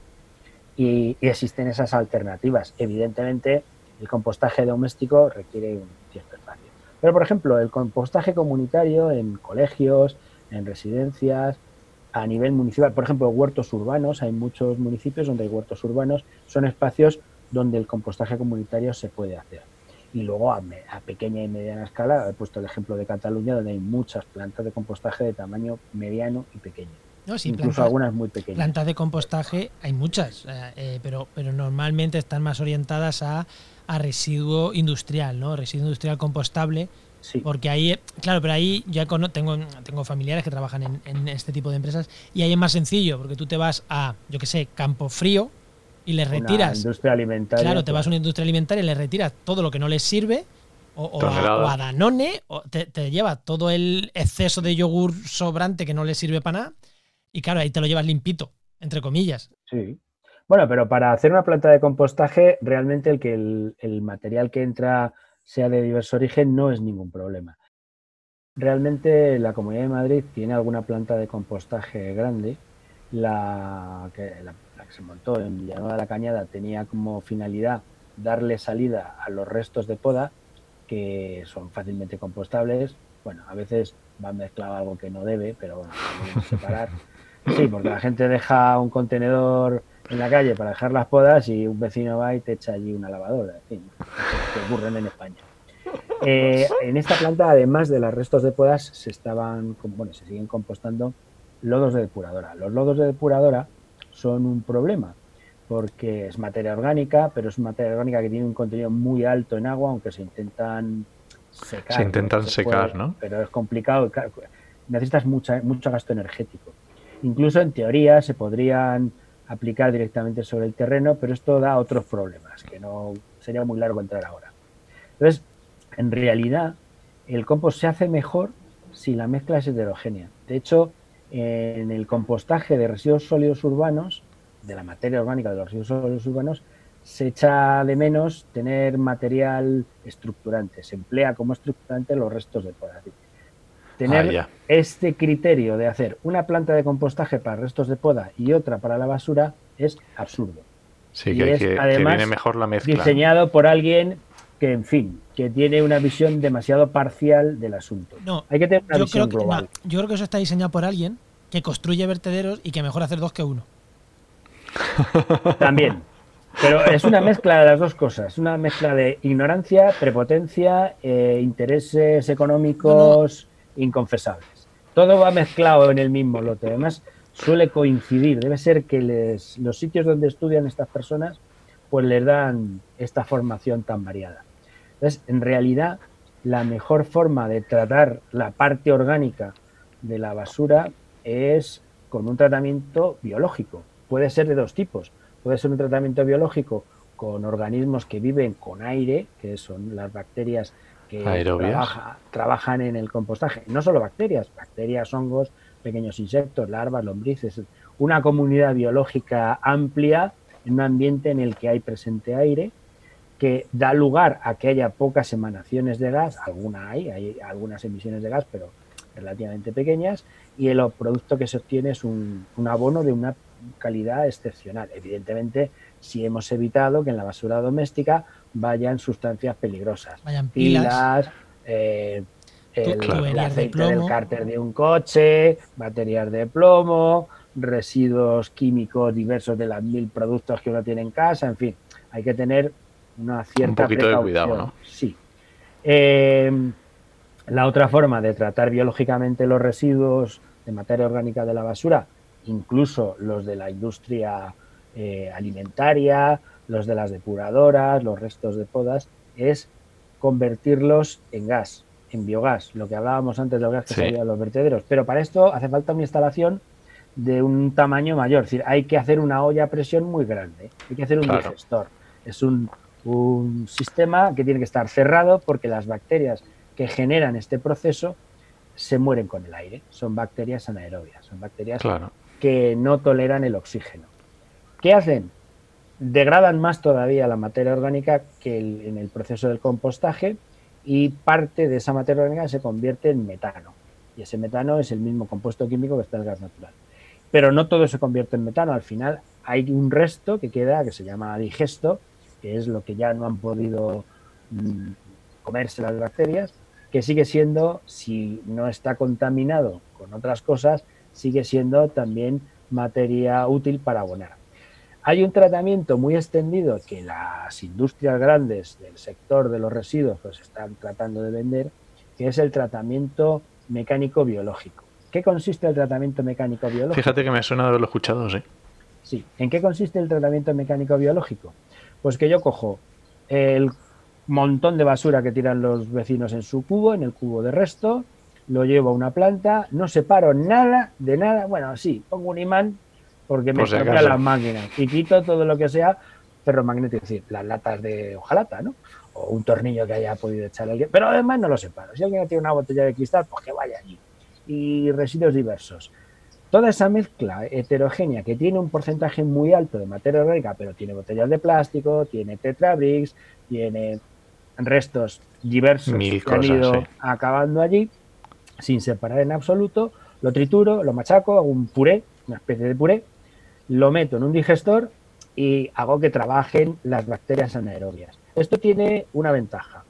Y, existen esas alternativas. Evidentemente, el compostaje doméstico requiere un cierto espacio. Pero, por ejemplo, el compostaje comunitario en colegios, en residencias, a nivel municipal, por ejemplo, huertos urbanos, hay muchos municipios donde hay huertos urbanos, son espacios donde el compostaje comunitario se puede hacer y luego a, pequeña y mediana escala, he puesto el ejemplo de Cataluña, donde hay muchas plantas de compostaje de tamaño mediano y pequeño. Incluso algunas muy pequeñas. Plantas de compostaje hay muchas, eh, eh, pero, pero normalmente están más orientadas a, a residuo industrial, ¿no? Residuo industrial compostable. Sí. Porque ahí, claro, pero ahí ya tengo, tengo familiares que trabajan en, en, este tipo de empresas y ahí es más sencillo, porque tú te vas a, yo qué sé, Campo Frío, y le retiras. industria alimentaria. Claro, te vas a una industria alimentaria y le retiras todo lo que no les sirve. O, a, Danone, o te, lleva todo el exceso de yogur sobrante que no le sirve para nada. Y claro, ahí te lo llevas limpito, entre comillas. Sí. Bueno, pero para hacer una planta de compostaje, realmente el que el, material que entra sea de diverso origen no es ningún problema. Realmente la Comunidad de Madrid tiene alguna planta de compostaje grande. La, que, la se montó en Villanueva de la Cañada tenía como finalidad darle salida a los restos de poda que son fácilmente compostables. Bueno, a veces va mezclado algo que no debe, pero bueno, separar. Sí, porque la gente deja un contenedor en la calle para dejar las podas y un vecino va y te echa allí una lavadora. En fin, que ocurren en España. Eh, en esta planta, además de los restos de podas, se estaban, bueno, se siguen compostando lodos de depuradora. Los lodos de depuradora son un problema, porque es materia orgánica, pero es materia orgánica que tiene un contenido muy alto en agua, aunque se intentan secar. Se intentan secar, ¿no? Pero es complicado. Necesitas mucha, mucho gasto energético. Incluso en teoría se podrían aplicar directamente sobre el terreno, pero esto da otros problemas, que no sería muy largo entrar ahora. Entonces, en realidad, el compost se hace mejor si la mezcla es heterogénea. De hecho, en el compostaje de residuos sólidos urbanos, de la materia orgánica de los residuos sólidos urbanos, se echa de menos tener material estructurante. Se emplea como estructurante los restos de poda. Tener Ah, este criterio de hacer una planta de compostaje para restos de poda y otra para la basura es absurdo. Sí, Y que, es, que, que además, viene mejor la mezcla. Diseñado por alguien que, en fin, que tiene una visión demasiado parcial del asunto. No, Hay que tener una yo visión creo, que, global. no, yo creo que eso está diseñado por alguien que construye vertederos y que mejor hacer dos que uno. También. Pero es una mezcla de las dos cosas. Una mezcla de ignorancia, prepotencia, eh, intereses económicos inconfesables. Todo va mezclado en el mismo lote. Además, suele coincidir. Debe ser que les- los sitios donde estudian estas personas, pues les dan esta formación tan variada. Entonces, en realidad, la mejor forma de tratar la parte orgánica de la basura es con un tratamiento biológico. Puede ser de dos tipos. Puede ser un tratamiento biológico con organismos que viven con aire, que son las bacterias que trabaja- trabajan en el compostaje. No solo bacterias, bacterias, hongos, pequeños insectos, larvas, lombrices. Una comunidad biológica amplia en un ambiente en el que hay presente aire que da lugar a que haya pocas emanaciones de gas, alguna hay, hay algunas emisiones de gas, pero relativamente pequeñas, y el producto que se obtiene es un, un abono de una calidad excepcional. Evidentemente, si hemos evitado que en la basura doméstica vayan sustancias peligrosas, Vayan pilas. pilas, eh, el, el de aceite del cárter de un coche, baterías de plomo, residuos químicos diversos de las mil productos que uno tiene en casa, en fin, hay que tener una cierta poquito de precaución. cuidado, ¿no? Sí. Eh, la otra forma de tratar biológicamente los residuos de materia orgánica de la basura, incluso los de la industria eh, alimentaria, los de las depuradoras, los restos de podas, es convertirlos en gas, en biogás, lo que hablábamos antes del gas que Sí. salía de los vertederos. Pero para esto hace falta una instalación de un tamaño mayor, es decir, hay que hacer una olla a presión muy grande, hay que hacer un Claro. digestor. Es un, un sistema que tiene que estar cerrado porque las bacterias que generan este proceso se mueren con el aire. Son bacterias anaerobias, son bacterias Claro. que no toleran el oxígeno. ¿Qué hacen? Degradan más todavía la materia orgánica que el- en el proceso del compostaje y parte de esa materia orgánica se convierte en metano. Y ese metano es el mismo compuesto químico que está el gas natural. Pero no todo se convierte en metano. Al final hay un resto que queda, que se llama digesto, que es lo que ya no han podido mm, comerse las bacterias, que sigue siendo, si no está contaminado con otras cosas, sigue siendo también materia útil para abonar. Hay un tratamiento muy extendido que las industrias grandes del sector de los residuos pues están tratando de vender, que es el tratamiento mecánico biológico. ¿Qué consiste el tratamiento mecánico biológico? Fíjate que me suena de haberlo escuchado, sí. Sí. ¿En qué consiste el tratamiento mecánico biológico? Pues que yo cojo el montón de basura que tiran los vecinos en su cubo, en el cubo de resto, lo llevo a una planta, no separo nada de nada, bueno, sí, pongo un imán porque me si acaso. las máquinas y quito todo lo que sea ferromagnético, es decir, las latas de hojalata, ¿no? O un tornillo que haya podido echar alguien, pero además no lo separo. Si alguien tiene una botella de cristal, pues que vaya allí. Y residuos diversos. Toda esa mezcla heterogénea que tiene un porcentaje muy alto de materia orgánica, pero tiene botellas de plástico, tiene tetrabricks, tiene restos diversos Mil que han ido sí. acabando allí, sin separar en absoluto, lo trituro, lo machaco, hago un puré, una especie de puré, lo meto en un digestor y hago que trabajen las bacterias anaerobias. Esto tiene una ventaja.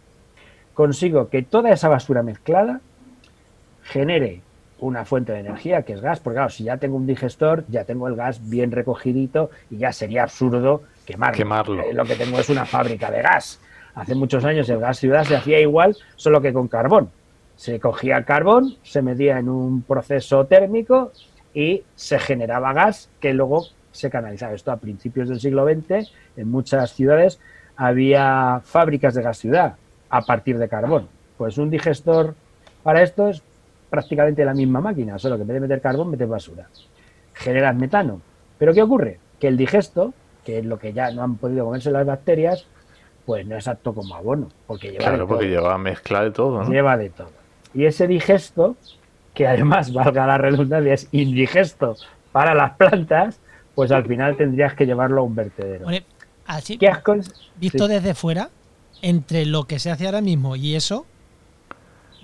Consigo que toda esa basura mezclada genere una fuente de energía que es gas, porque claro, si ya tengo un digestor, ya tengo el gas bien recogidito y ya sería absurdo quemarlo. Quemarlo. Eh, lo que tengo es una fábrica de gas. Hace muchos años el gas ciudad se hacía igual, solo que con carbón. Se cogía el carbón, se metía en un proceso térmico y se generaba gas que luego se canalizaba. Esto a principios del siglo XX, en muchas ciudades había fábricas de gas ciudad a partir de carbón. Pues un digestor para esto es prácticamente la misma máquina, solo que en vez de meter carbón, metes basura. Generas metano. Pero ¿qué ocurre? Que el digesto, que es lo que ya no han podido comerse las bacterias, pues no es apto como abono. Porque lleva Claro, de porque todo. lleva mezcla de todo, ¿no? Lleva de todo. Y ese digesto, que además, valga la redundancia, es indigesto para las plantas, pues al final tendrías que llevarlo a un vertedero. Así, ¿Qué es? visto Sí. desde fuera, entre lo que se hace ahora mismo y eso,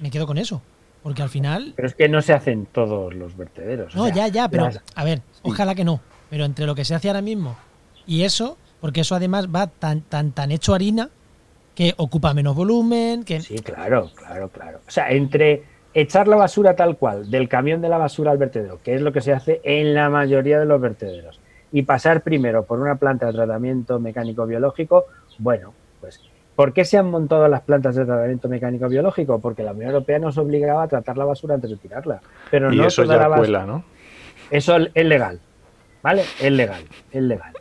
me quedo con eso. Porque al final. Pero es que no se hacen todos los vertederos. o No, sea, ya, ya, pero las- a ver, ojalá que no. Pero entre lo que se hace ahora mismo y eso, porque eso además va tan, tan, tan hecho harina que ocupa menos volumen, que. Sí, claro, claro, claro. O sea, entre echar la basura tal cual, del camión de la basura al vertedero, que es lo que se hace en la mayoría de los vertederos, y pasar primero por una planta de tratamiento mecánico-biológico, bueno, pues, ¿por qué se han montado las plantas de tratamiento mecánico-biológico? Porque la Unión Europea nos obligaba a tratar la basura antes de tirarla. Pero Y no eso toda la ya bas- cuela, ¿no? Eso es legal, ¿vale? Es legal, es legal.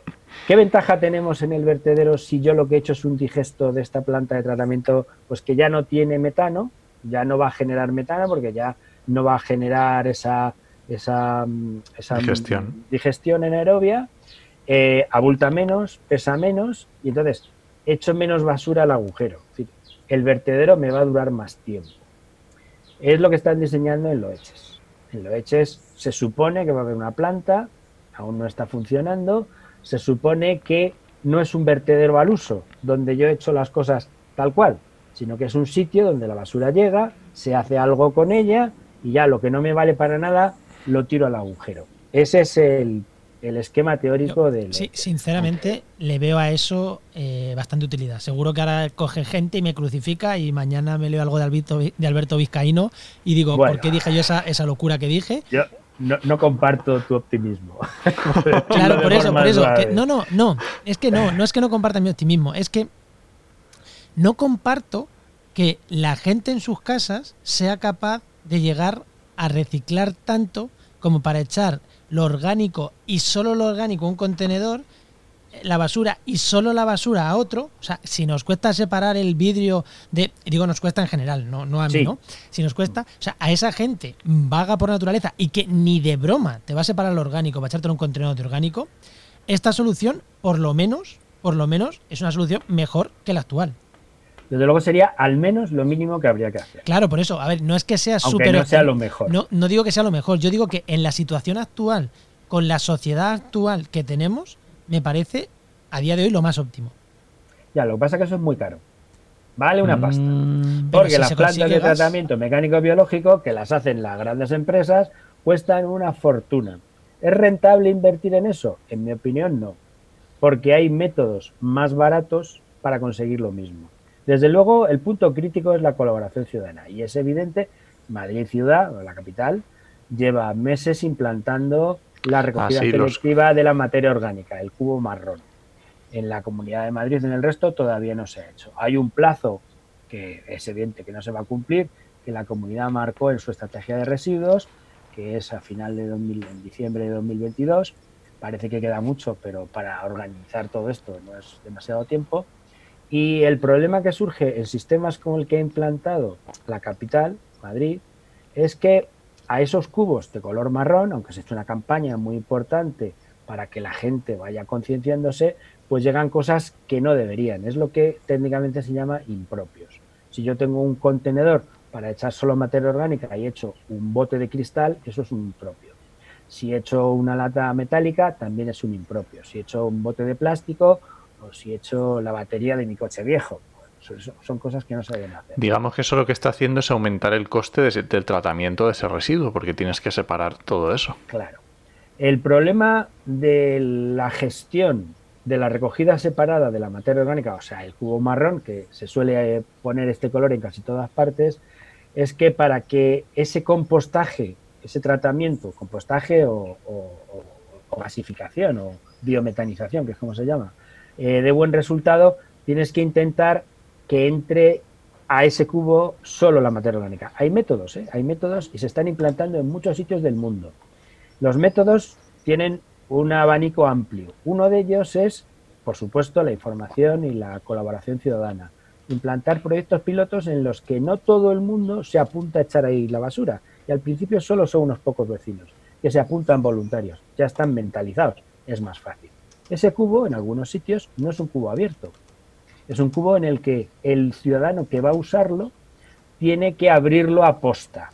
¿Qué ventaja tenemos en el vertedero si yo lo que he hecho es un digesto de esta planta de tratamiento, pues que ya no tiene metano, ya no va a generar metano porque ya no va a generar esa, esa, mm, esa mm, Digestión. digestión anaerobia, eh, abulta menos, pesa menos y entonces echo menos basura al agujero. El vertedero me va a durar más tiempo. Es lo que están diseñando en Loeches. En Loeches se supone que va a haber una planta, aún no está funcionando, se supone que no es un vertedero al uso, donde yo he hecho las cosas tal cual, sino que es un sitio donde la basura llega, se hace algo con ella y ya lo que no me vale para nada lo tiro al agujero. Ese es el, el esquema teórico Yo, del... sí, sinceramente, le veo a eso eh, bastante utilidad. Seguro que ahora coge gente y me crucifica y mañana me leo algo de Alberto, de Alberto Vizcaíno y digo, Bueno. ¿por qué dije yo esa, esa locura que dije? Yo no, no comparto tu optimismo. Claro, por eso, por eso. que- no, no, no. Es que no, no es que no comparta mi optimismo, es que no comparto que la gente en sus casas sea capaz de llegar a reciclar tanto como para echar lo orgánico y solo lo orgánico a un contenedor, la basura y solo la basura a otro. O sea, si nos cuesta separar el vidrio de. Digo, nos cuesta en general, no, no a mí, Sí. ¿no? Si nos cuesta. O sea, a esa gente vaga por naturaleza y que ni de broma te va a separar lo orgánico para echártelo en un contenedor de orgánico, esta solución, por lo menos, por lo menos, es una solución mejor que la actual. Desde luego sería al menos lo mínimo que habría que hacer. Claro, por eso, a ver, no es que sea Aunque súper. no sea lo mejor. No, no digo que sea lo mejor, yo digo que en la situación actual, con la sociedad actual que tenemos, me parece a día de hoy lo más óptimo. Ya, lo que pasa es que eso es muy caro. Vale una pasta. Mm, Porque si las plantas de gas- tratamiento mecánico-biológico, que las hacen las grandes empresas, cuestan una fortuna. ¿Es rentable invertir en eso? En mi opinión, no. Porque hay métodos más baratos para conseguir lo mismo. Desde luego, el punto crítico es la colaboración ciudadana. Y es evidente, Madrid ciudad, o la capital, lleva meses implantando la recogida Ah, sí, los- selectiva de la materia orgánica, el cubo marrón. En la Comunidad de Madrid, en el resto, todavía no se ha hecho. Hay un plazo que es evidente que no se va a cumplir, que la comunidad marcó en su estrategia de residuos, que es a final de 2000, en diciembre de 2022. Parece que queda mucho, pero para organizar todo esto no es demasiado tiempo. Y el problema que surge en sistemas como el que ha implantado la capital, Madrid, es que a esos cubos de color marrón, aunque se ha hecho una campaña muy importante para que la gente vaya concienciándose, pues llegan cosas que no deberían. Es lo que técnicamente se llama impropios. Si yo tengo un contenedor para echar solo materia orgánica y he hecho un bote de cristal, eso es un impropio. Si he hecho una lata metálica, también es un impropio. Si he hecho un bote de plástico o si he hecho la batería de mi coche viejo, son, son cosas que no se deben hacer. Digamos que eso lo que está haciendo es aumentar el coste de ese- del tratamiento de ese residuo, porque tienes que separar todo eso. Claro. El problema de la gestión de la recogida separada de la materia orgánica, o sea, el cubo marrón, que se suele eh, poner este color en casi todas partes, es que para que ese compostaje, ese tratamiento, compostaje o, o- o- o gasificación o biometanización, que es como se llama, eh, de buen resultado, tienes que intentar que entre a ese cubo solo la materia orgánica. Hay métodos, ¿eh? hay métodos y se están implantando en muchos sitios del mundo. Los métodos tienen un abanico amplio. Uno de ellos es, por supuesto, la información y la colaboración ciudadana. Implantar proyectos pilotos en los que no todo el mundo se apunta a echar ahí la basura. Y al principio solo son unos pocos vecinos que se apuntan voluntarios. Ya están mentalizados. Es más fácil. Ese cubo, en algunos sitios, no es un cubo abierto. Es un cubo en el que el ciudadano que va a usarlo tiene que abrirlo a posta.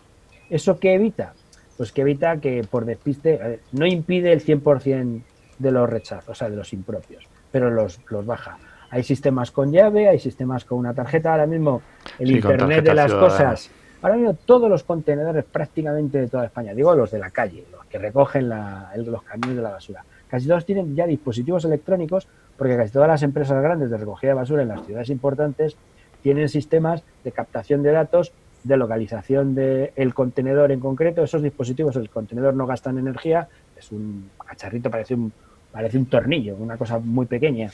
¿Eso qué evita? Pues que evita que por despiste, no impide el 100% de los rechazos, o sea, de los impropios, pero los, los baja. Hay sistemas con llave, hay sistemas con una tarjeta. Ahora mismo el Internet de las cosas, ahora mismo todos los contenedores prácticamente de toda España, digo los de la calle, que recogen los camiones de la basura, casi todos tienen ya dispositivos electrónicos porque casi todas las empresas grandes de recogida de basura en las ciudades importantes tienen sistemas de captación de datos de localización del contenedor en concreto. Esos dispositivos, el contenedor no gastan energía, es un cacharrito, parece un, parece un tornillo, una cosa muy pequeña,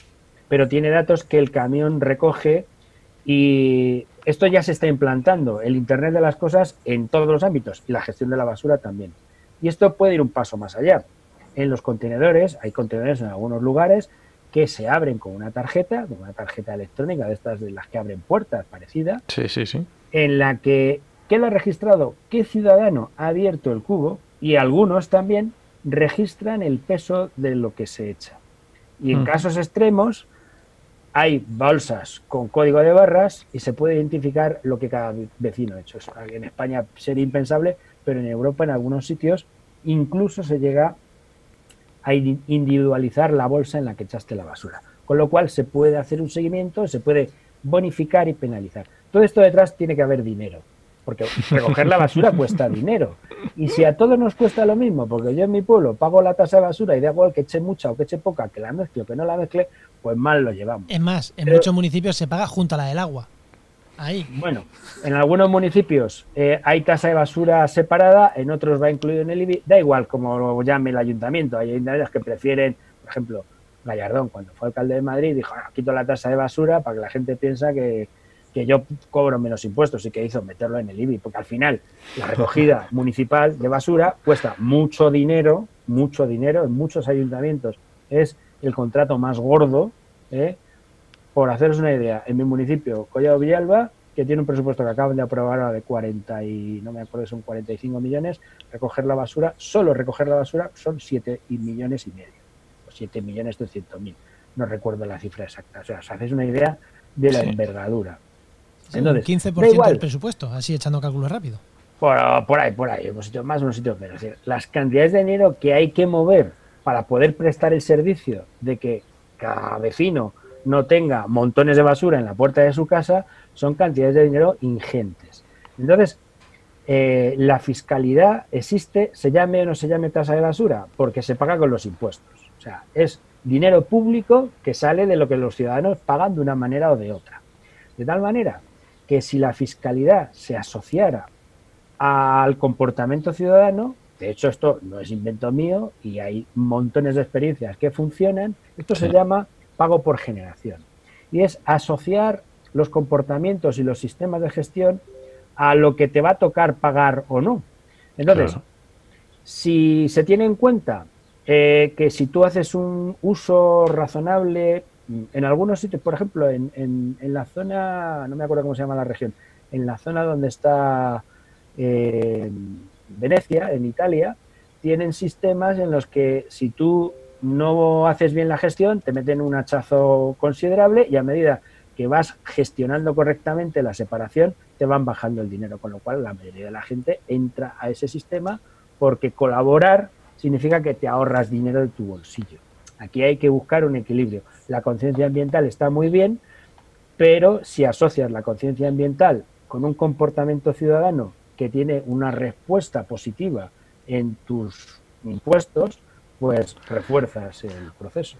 pero tiene datos que el camión recoge y esto ya se está implantando, el Internet de las Cosas en todos los ámbitos y la gestión de la basura también. Y esto puede ir un paso más allá. En los contenedores, hay contenedores en algunos lugares que se abren con una tarjeta, con una tarjeta electrónica de estas de las que abren puertas, parecida. Sí, sí, sí en la que queda registrado qué ciudadano ha abierto el cubo y algunos también registran el peso de lo que se echa. Y en mm. casos extremos hay bolsas con código de barras y se puede identificar lo que cada vecino ha hecho. En España sería impensable, pero en Europa, en algunos sitios, incluso se llega a individualizar la bolsa en la que echaste la basura. Con lo cual se puede hacer un seguimiento, se puede bonificar y penalizar. Todo esto detrás tiene que haber dinero, porque recoger la basura cuesta dinero. Y si a todos nos cuesta lo mismo, porque yo en mi pueblo pago la tasa de basura y da igual que eche mucha o que eche poca, que la mezcle o que no la mezcle, pues mal lo llevamos. Es más, en muchos municipios se paga junto a la del agua. Ahí. Bueno, en algunos municipios eh, hay tasa de basura separada, en otros va incluido en el IBI, da igual como lo llame el ayuntamiento. Hay ayuntamientos que prefieren, por ejemplo, Gallardón, cuando fue alcalde de Madrid, dijo, ah, quito la tasa de basura para que la gente piensa que, que yo cobro menos impuestos y que hizo meterlo en el IBI, porque al final la recogida municipal de basura cuesta mucho dinero, mucho dinero en muchos ayuntamientos. Es el contrato más gordo. ¿eh? Por haceros una idea, en mi municipio, Collado Villalba, que tiene un presupuesto que acaban de aprobar ahora de 40 y no me acuerdo, son 45 millones, recoger la basura, solo recoger la basura son 7 millones y medio, o 7 millones 300 mil. No recuerdo la cifra exacta. O sea, os hacéis una idea de la envergadura. Entonces, 15% del presupuesto, así echando cálculos rápido. Por, ahí, por ahí, unos sitios más, unos sitios menos. Las cantidades de dinero que hay que mover para poder prestar el servicio de que cada vecino no tenga montones de basura en la puerta de su casa son cantidades de dinero ingentes. Entonces, eh, la fiscalidad existe, se llame o no se llame tasa de basura, porque se paga con los impuestos. O sea, es dinero público que sale de lo que los ciudadanos pagan de una manera o de otra. De tal manera que si la fiscalidad se asociara al comportamiento ciudadano, de hecho esto no es invento mío y hay montones de experiencias que funcionan, esto se llama pago por generación. Y es asociar los comportamientos y los sistemas de gestión a lo que te va a tocar pagar o no. Entonces, si se tiene en cuenta eh, que si tú haces un uso razonable en algunos sitios, por ejemplo, en, en, la zona, no me acuerdo cómo se llama la región, en la zona donde está eh, Venecia, en Italia, tienen sistemas en los que si tú no haces bien la gestión, te meten un hachazo considerable y a medida que vas gestionando correctamente la separación, te van bajando el dinero, con lo cual la mayoría de la gente entra a ese sistema porque colaborar significa que te ahorras dinero de tu bolsillo. Aquí hay que buscar un equilibrio. La conciencia ambiental está muy bien, pero si asocias la conciencia ambiental con un comportamiento ciudadano que tiene una respuesta positiva en tus impuestos, pues refuerzas el proceso.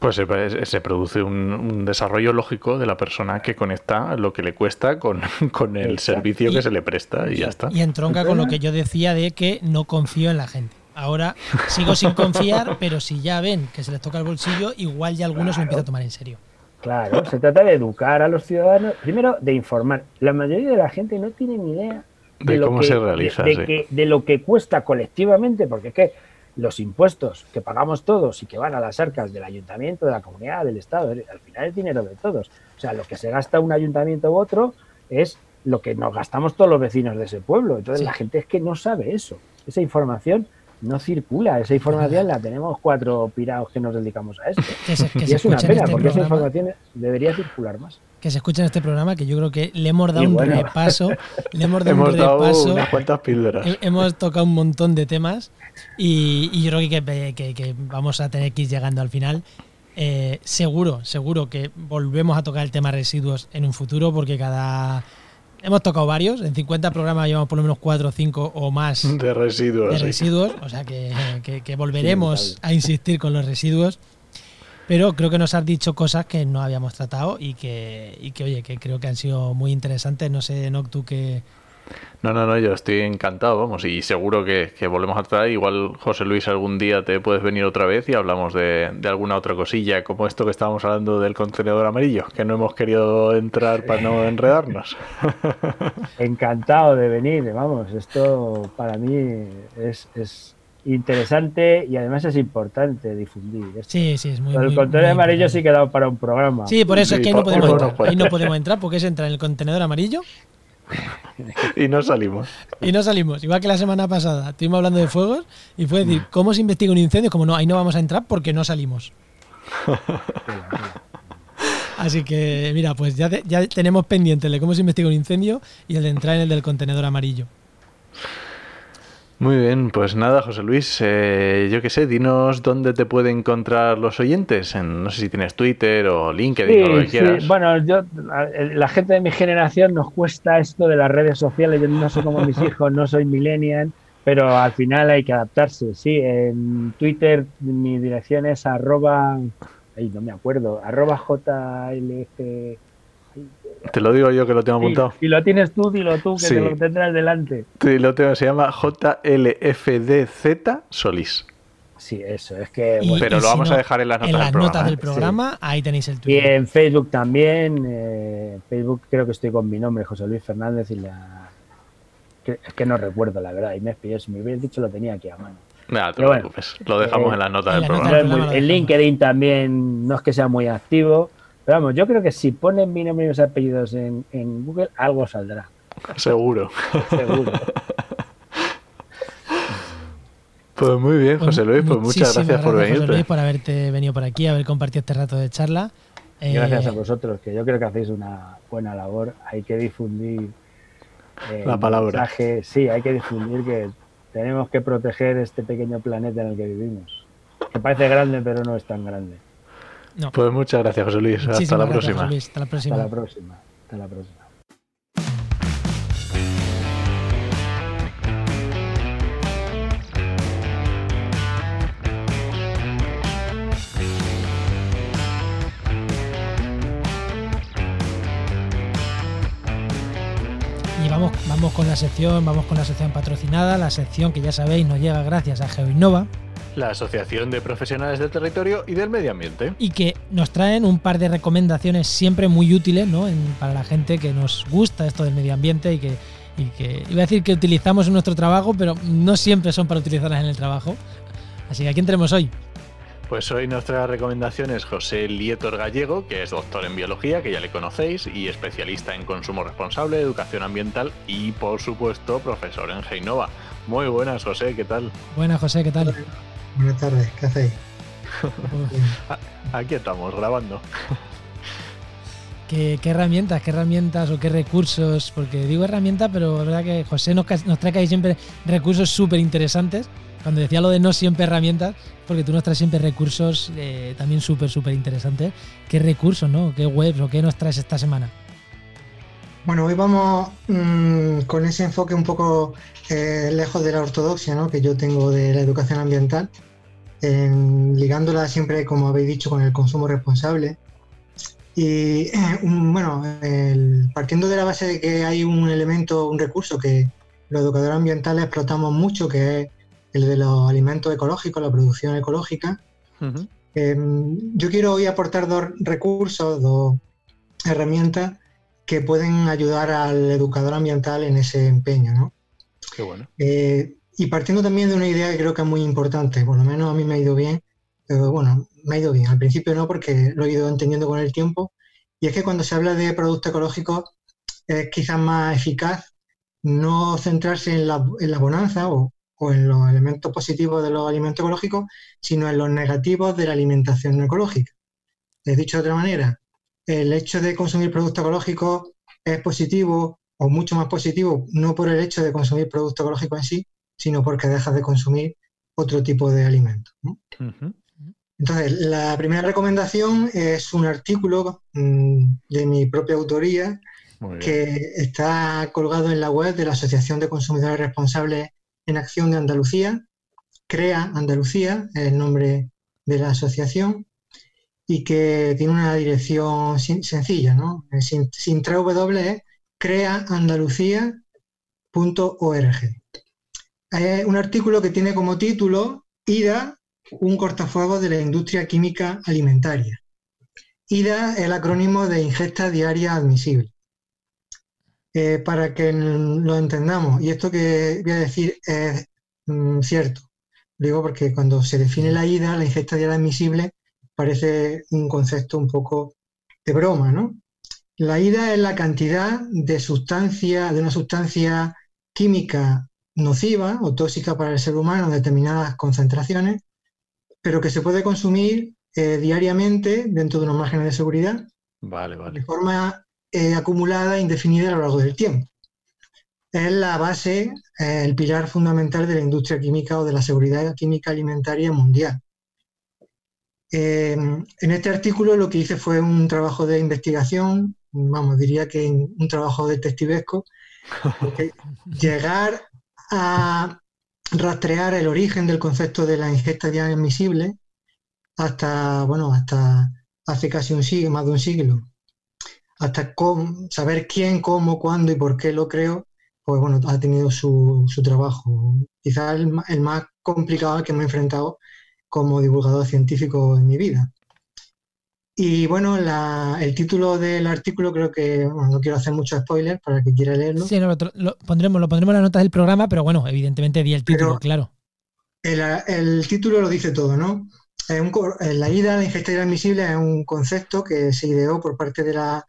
Pues se, produce un, desarrollo lógico de la persona que conecta lo que le cuesta con, el servicio que se le presta y ya está. Y entronca con lo que yo decía de que no confío en la gente. Ahora sigo sin confiar, pero si ya ven que se les toca el bolsillo, igual ya algunos lo empiezan a tomar en serio. Claro, se trata de educar a los ciudadanos, primero de informar. La mayoría de la gente no tiene ni idea de, cómo se realiza, de, de, lo que cuesta colectivamente, porque es que los impuestos que pagamos todos y que van a las arcas del ayuntamiento, de la comunidad, del Estado, al final es dinero de todos. O sea, lo que se gasta un ayuntamiento u otro es lo que nos gastamos todos los vecinos de ese pueblo. Entonces la gente es que no sabe eso. Esa información no circula. Esa información la tenemos cuatro pirados que nos dedicamos a esto. y es una pena, este porque esa información debería circular más. Que se escucha en este programa, que yo creo que le hemos dado un repaso. Le hemos dado un repaso. unas cuantas píldoras. Hemos tocado un montón de temas y, yo creo que, vamos a tener que ir llegando al final. Eh, seguro, seguro que volvemos a tocar el tema residuos en un futuro, porque cada Hemos tocado varios, en 50 programas llevamos por lo menos 4 o 5 o más de residuos. De residuos, o sea que, volveremos a insistir con los residuos. Pero creo que nos has dicho cosas que no habíamos tratado y que, y que oye, que creo que han sido muy interesantes. No sé, Noc, tú qué, no, no, no, yo estoy encantado, vamos, y seguro que, volvemos a traer. Igual, José Luis, algún día te puedes venir otra vez y hablamos de, alguna otra cosilla, como esto que estábamos hablando del contenedor amarillo, que no hemos querido entrar para no enredarnos. Encantado de venir, vamos, esto para mí es, interesante y además es importante difundir. Sí, sí, es muy El contenedor amarillo sí quedado para un programa. Sí, por eso es que ahí no, podemos entrar. ahí no podemos entrar porque es entrar en el contenedor amarillo y no salimos. Y no salimos. Igual que la semana pasada, estuvimos hablando de fuegos y fue decir, ¿cómo se investiga un incendio? Como no, ahí no vamos a entrar porque no salimos. Así que, mira, pues ya, ya tenemos pendiente el de cómo se investiga un incendio y el de entrar en el del contenedor amarillo. Muy bien, pues nada, José Luis, eh, yo qué sé, dinos dónde te pueden encontrar los oyentes. En, no sé si tienes Twitter o LinkedIn o lo que quieras. Bueno, yo, la gente de mi generación nos cuesta esto de las redes sociales. Yo no soy como mis hijos, no soy millennial, pero al final hay que adaptarse. Sí, en Twitter mi dirección es arroba, ay, no me acuerdo, arroba JLF te lo digo yo que lo tengo apuntado. Si lo tienes tú, dilo tú, que te lo tendrás delante. Sí, lo tengo, se llama JLFDZ Solís. Sí, eso, es que... pero lo vamos a dejar en las notas, en las del, programa, notas del programa. ahí tenéis el Twitter. Y en Facebook también, eh, Facebook creo que estoy con mi nombre, José Luis Fernández, y la... es que no recuerdo, la verdad, y me pidió, si me hubieras dicho lo tenía aquí a mano. Nada, te preocupes, lo dejamos eh, en las notas del programa. En LinkedIn también no es que sea muy activo, pero vamos, yo creo que si ponen mi nombre y mis apellidos en, Google, algo saldrá. Seguro. Seguro. Pues muy bien, José Luis, pues muchas gracias, por venir. José Luis, por haberte venido por aquí, haber compartido este rato de charla. Gracias a eh, vosotros, que yo creo que hacéis una buena labor. Hay que difundir eh, la palabra. Sí, hay que difundir que tenemos que proteger este pequeño planeta en el que vivimos. Que parece grande, pero no es tan grande. Pues muchas gracias, José Luis. Hasta la, próxima. Hasta la próxima. Hasta la próxima. Hasta la próxima. Y vamos, vamos con la sección, vamos con la sección patrocinada, la sección que ya sabéis nos llega gracias a GeoInnova la Asociación de Profesionales del Territorio y del Medio Ambiente. Y que nos traen un par de recomendaciones siempre muy útiles ¿no? para la gente que nos gusta esto del medio ambiente y que, y que iba a decir que utilizamos en nuestro trabajo, pero no siempre son para utilizarlas en el trabajo. Así que ¿a quién tenemos hoy? Pues hoy nuestra recomendación es José Lietor Gallego, que es doctor en biología, que ya le conocéis, y especialista en consumo responsable, educación ambiental y, por supuesto, profesor en Geinova. Muy buenas, José, ¿qué tal? Buenas, José, ¿qué tal? Buenas tardes, ¿qué hacéis? Aquí estamos, grabando. ¿Qué, herramientas, qué herramientas o qué recursos? Porque digo herramientas, pero es verdad que José nos, nos trae ahí siempre recursos súper interesantes. Cuando decía lo de no siempre herramientas, porque tú nos traes siempre recursos eh, también súper, súper interesantes. ¿Qué recursos, no? ¿Qué webs o qué nos traes esta semana? Bueno, hoy vamos mm, con ese enfoque un poco eh, lejos de la ortodoxia ¿no? que yo tengo de la educación ambiental, ligándola siempre, como habéis dicho, con el consumo responsable. Y bueno, partiendo de la base de que hay un elemento, un recurso que los educadores ambientales explotamos mucho, que es el de los alimentos ecológicos, la producción ecológica. Em, yo quiero hoy aportar dos recursos, dos herramientas que pueden ayudar al educador ambiental en ese empeño. ¿no? Qué bueno. Eh, y partiendo también de una idea que creo que es muy importante, por lo menos a mí me ha ido bien, pero bueno, me ha ido bien, al principio no porque lo he ido entendiendo con el tiempo, y es que cuando se habla de productos ecológicos es quizás más eficaz no centrarse en la, en la bonanza o, o, en los elementos positivos de los alimentos ecológicos, sino en los negativos de la alimentación no ecológica. He dicho de otra manera, el hecho de consumir productos ecológicos es positivo o mucho más positivo, no por el hecho de consumir productos ecológicos en sí, sino porque dejas de consumir otro tipo de alimentos. ¿no? Uh -huh. Entonces, la primera recomendación es un artículo mmm, de mi propia autoría que está colgado en la web de la Asociación de Consumidores Responsables en Acción de Andalucía, CREA Andalucía, es el nombre de la asociación, y que tiene una dirección sencilla, ¿no? Sin, sin W es creaandalucía.org. Es un artículo que tiene como título IDA, un cortafuegos de la industria química alimentaria. IDA es el acrónimo de ingesta diaria admisible. Eh, para que lo entendamos, y esto que voy a decir es mm, cierto, digo porque cuando se define la IDA, la ingesta diaria admisible, parece un concepto un poco de broma, ¿no? La IDA es la cantidad de sustancia, de una sustancia química nociva o tóxica para el ser humano en determinadas concentraciones, pero que se puede consumir eh, diariamente dentro de unos márgenes de seguridad vale, vale. de forma eh, acumulada e indefinida a lo largo del tiempo. Es la base, eh, el pilar fundamental de la industria química o de la seguridad química alimentaria mundial. Eh, en este artículo lo que hice fue un trabajo de investigación, vamos, diría que un trabajo detectivesco, llegar a rastrear el origen del concepto de la ingesta diaria admisible hasta, bueno, hasta hace casi un siglo, más de un siglo, hasta saber quién, cómo, cuándo y por qué lo creo, pues bueno, ha tenido su, su trabajo. Quizás el, el, más complicado al que me he enfrentado como divulgador científico en mi vida. Y bueno, la, el título del artículo creo que, bueno, no quiero hacer mucho spoiler para el que quiera leerlo. Sí, no, lo, lo, pondremos, lo pondremos en las notas del programa, pero bueno, evidentemente di el título, pero claro. El, el, título lo dice todo, ¿no? Un, la IDA, la ingesta admisible, es un concepto que se ideó por parte de la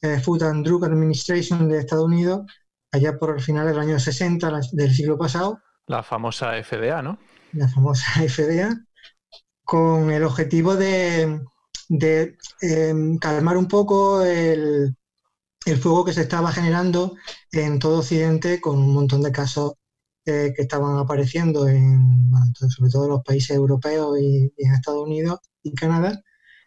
eh, Food and Drug Administration de Estados Unidos allá por el final del año 60 del siglo pasado. La famosa FDA, ¿no? La famosa FDA, con el objetivo de, eh, calmar un poco el, fuego que se estaba generando en todo Occidente con un montón de casos eh, que estaban apareciendo en, sobre todo en los países europeos y, y en Estados Unidos y Canadá,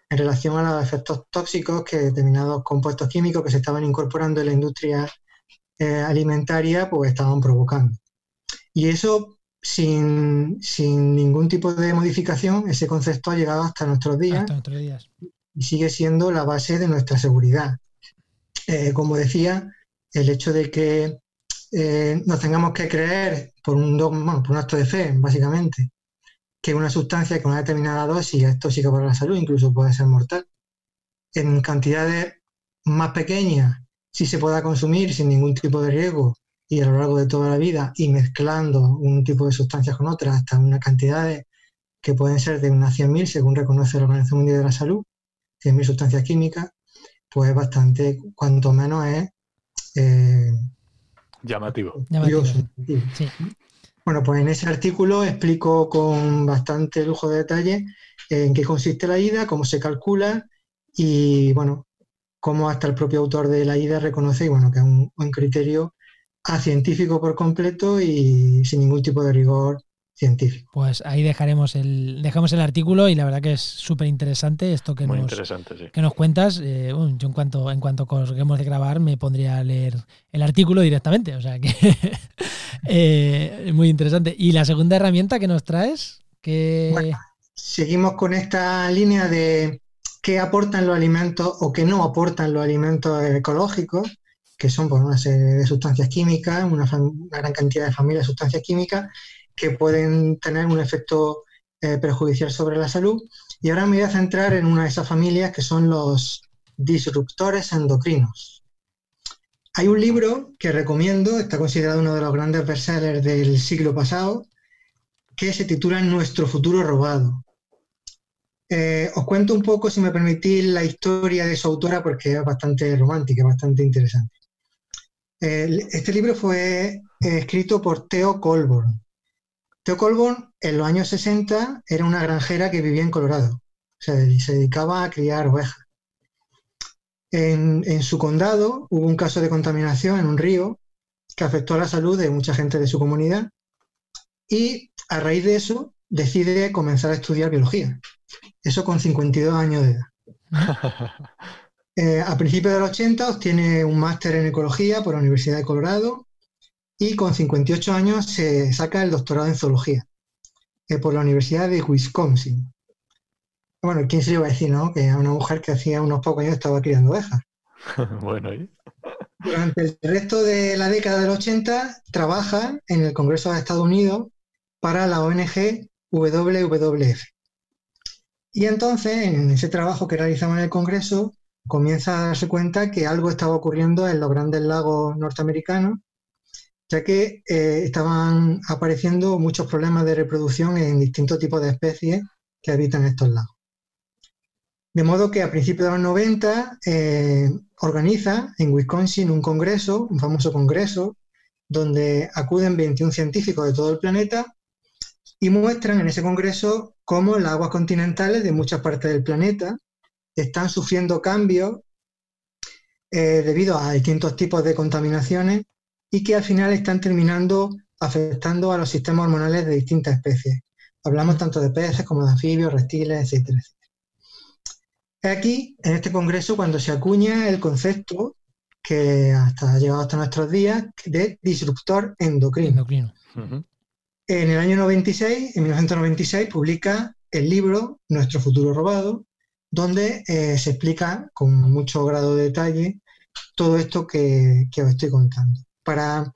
en relación a los efectos tóxicos que determinados compuestos químicos que se estaban incorporando en la industria eh, alimentaria pues estaban provocando. Y eso sin, sin, ningún tipo de modificación, ese concepto ha llegado hasta nuestros días, hasta nuestros días. y sigue siendo la base de nuestra seguridad. Eh, como decía, el hecho de que eh, nos tengamos que creer por un dogma, por un acto de fe, básicamente, que una sustancia con una determinada dosis es tóxica para la salud, incluso puede ser mortal. En cantidades más pequeñas, si se pueda consumir sin ningún tipo de riesgo y a lo largo de toda la vida y mezclando un tipo de sustancias con otras hasta una cantidad que pueden ser de unas 100.000, según reconoce la Organización Mundial de la Salud, 100.000 sustancias químicas, pues bastante, cuanto menos es... Eh, llamativo. llamativo. Sí. Bueno, pues en ese artículo explico con bastante lujo de detalle en qué consiste la IDA, cómo se calcula y, bueno, cómo hasta el propio autor de la IDA reconoce bueno, que es un, un criterio científico por completo y sin ningún tipo de rigor científico. Pues ahí dejaremos el, dejamos el artículo y la verdad que es súper interesante esto que Muy nos, interesante, sí. que nos cuentas. Eh, bueno, yo en cuanto, en cuanto colguemos de grabar me pondría a leer el artículo directamente, o sea que eh, muy interesante. ¿Y la segunda herramienta que nos traes? Que... Bueno, seguimos con esta línea de qué aportan los alimentos o qué no aportan los alimentos ecológicos, que son pues, una serie de sustancias químicas, una, gran cantidad de familias de sustancias químicas que pueden tener un efecto eh, perjudicial sobre la salud. Y ahora me voy a centrar en una de esas familias que son los disruptores endocrinos. hay un libro que recomiendo, está considerado uno de los grandes bestsellers del siglo pasado, que se titula Nuestro futuro robado. Eh, os cuento un poco, si me permitís, la historia de su autora porque es bastante romántica, bastante interesante. Este libro fue escrito por Theo Colborn. Theo Colborn en los años 60 era una granjera que vivía en Colorado. Se, se dedicaba a criar ovejas. En, en, su condado hubo un caso de contaminación en un río que afectó a la salud de mucha gente de su comunidad y a raíz de eso decide comenzar a estudiar biología. Eso con 52 años de edad. Eh, a principios de los 80 obtiene un máster en ecología por la Universidad de Colorado y con 58 años se saca el doctorado en zoología eh, por la Universidad de Wisconsin. Bueno, ¿quién se iba a decir, no? Que a una mujer que hacía unos pocos años estaba criando ovejas. bueno, ¿y? Durante el resto de la década del 80 trabaja en el Congreso de Estados Unidos para la ONG WWF. Y entonces, en ese trabajo que realizaba en el Congreso, comienza a darse cuenta que algo estaba ocurriendo en los grandes lagos norteamericanos, ya que eh, estaban apareciendo muchos problemas de reproducción en distintos tipos de especies que habitan estos lagos. De modo que a principios de los 90 eh, organiza en Wisconsin un congreso, un famoso congreso, donde acuden 21 científicos de todo el planeta y muestran en ese congreso cómo las aguas continentales de muchas partes del planeta están sufriendo cambios eh, debido a distintos tipos de contaminaciones y que al final están terminando afectando a los sistemas hormonales de distintas especies. Hablamos tanto de peces como de anfibios, reptiles, etcétera, etcétera. Aquí, en este congreso, cuando se acuña el concepto que hasta ha llegado hasta nuestros días de disruptor endocrino. En el año 96, en 1996, publica el libro Nuestro futuro robado, donde eh, se explica con mucho grado de detalle todo esto que, os estoy contando. Para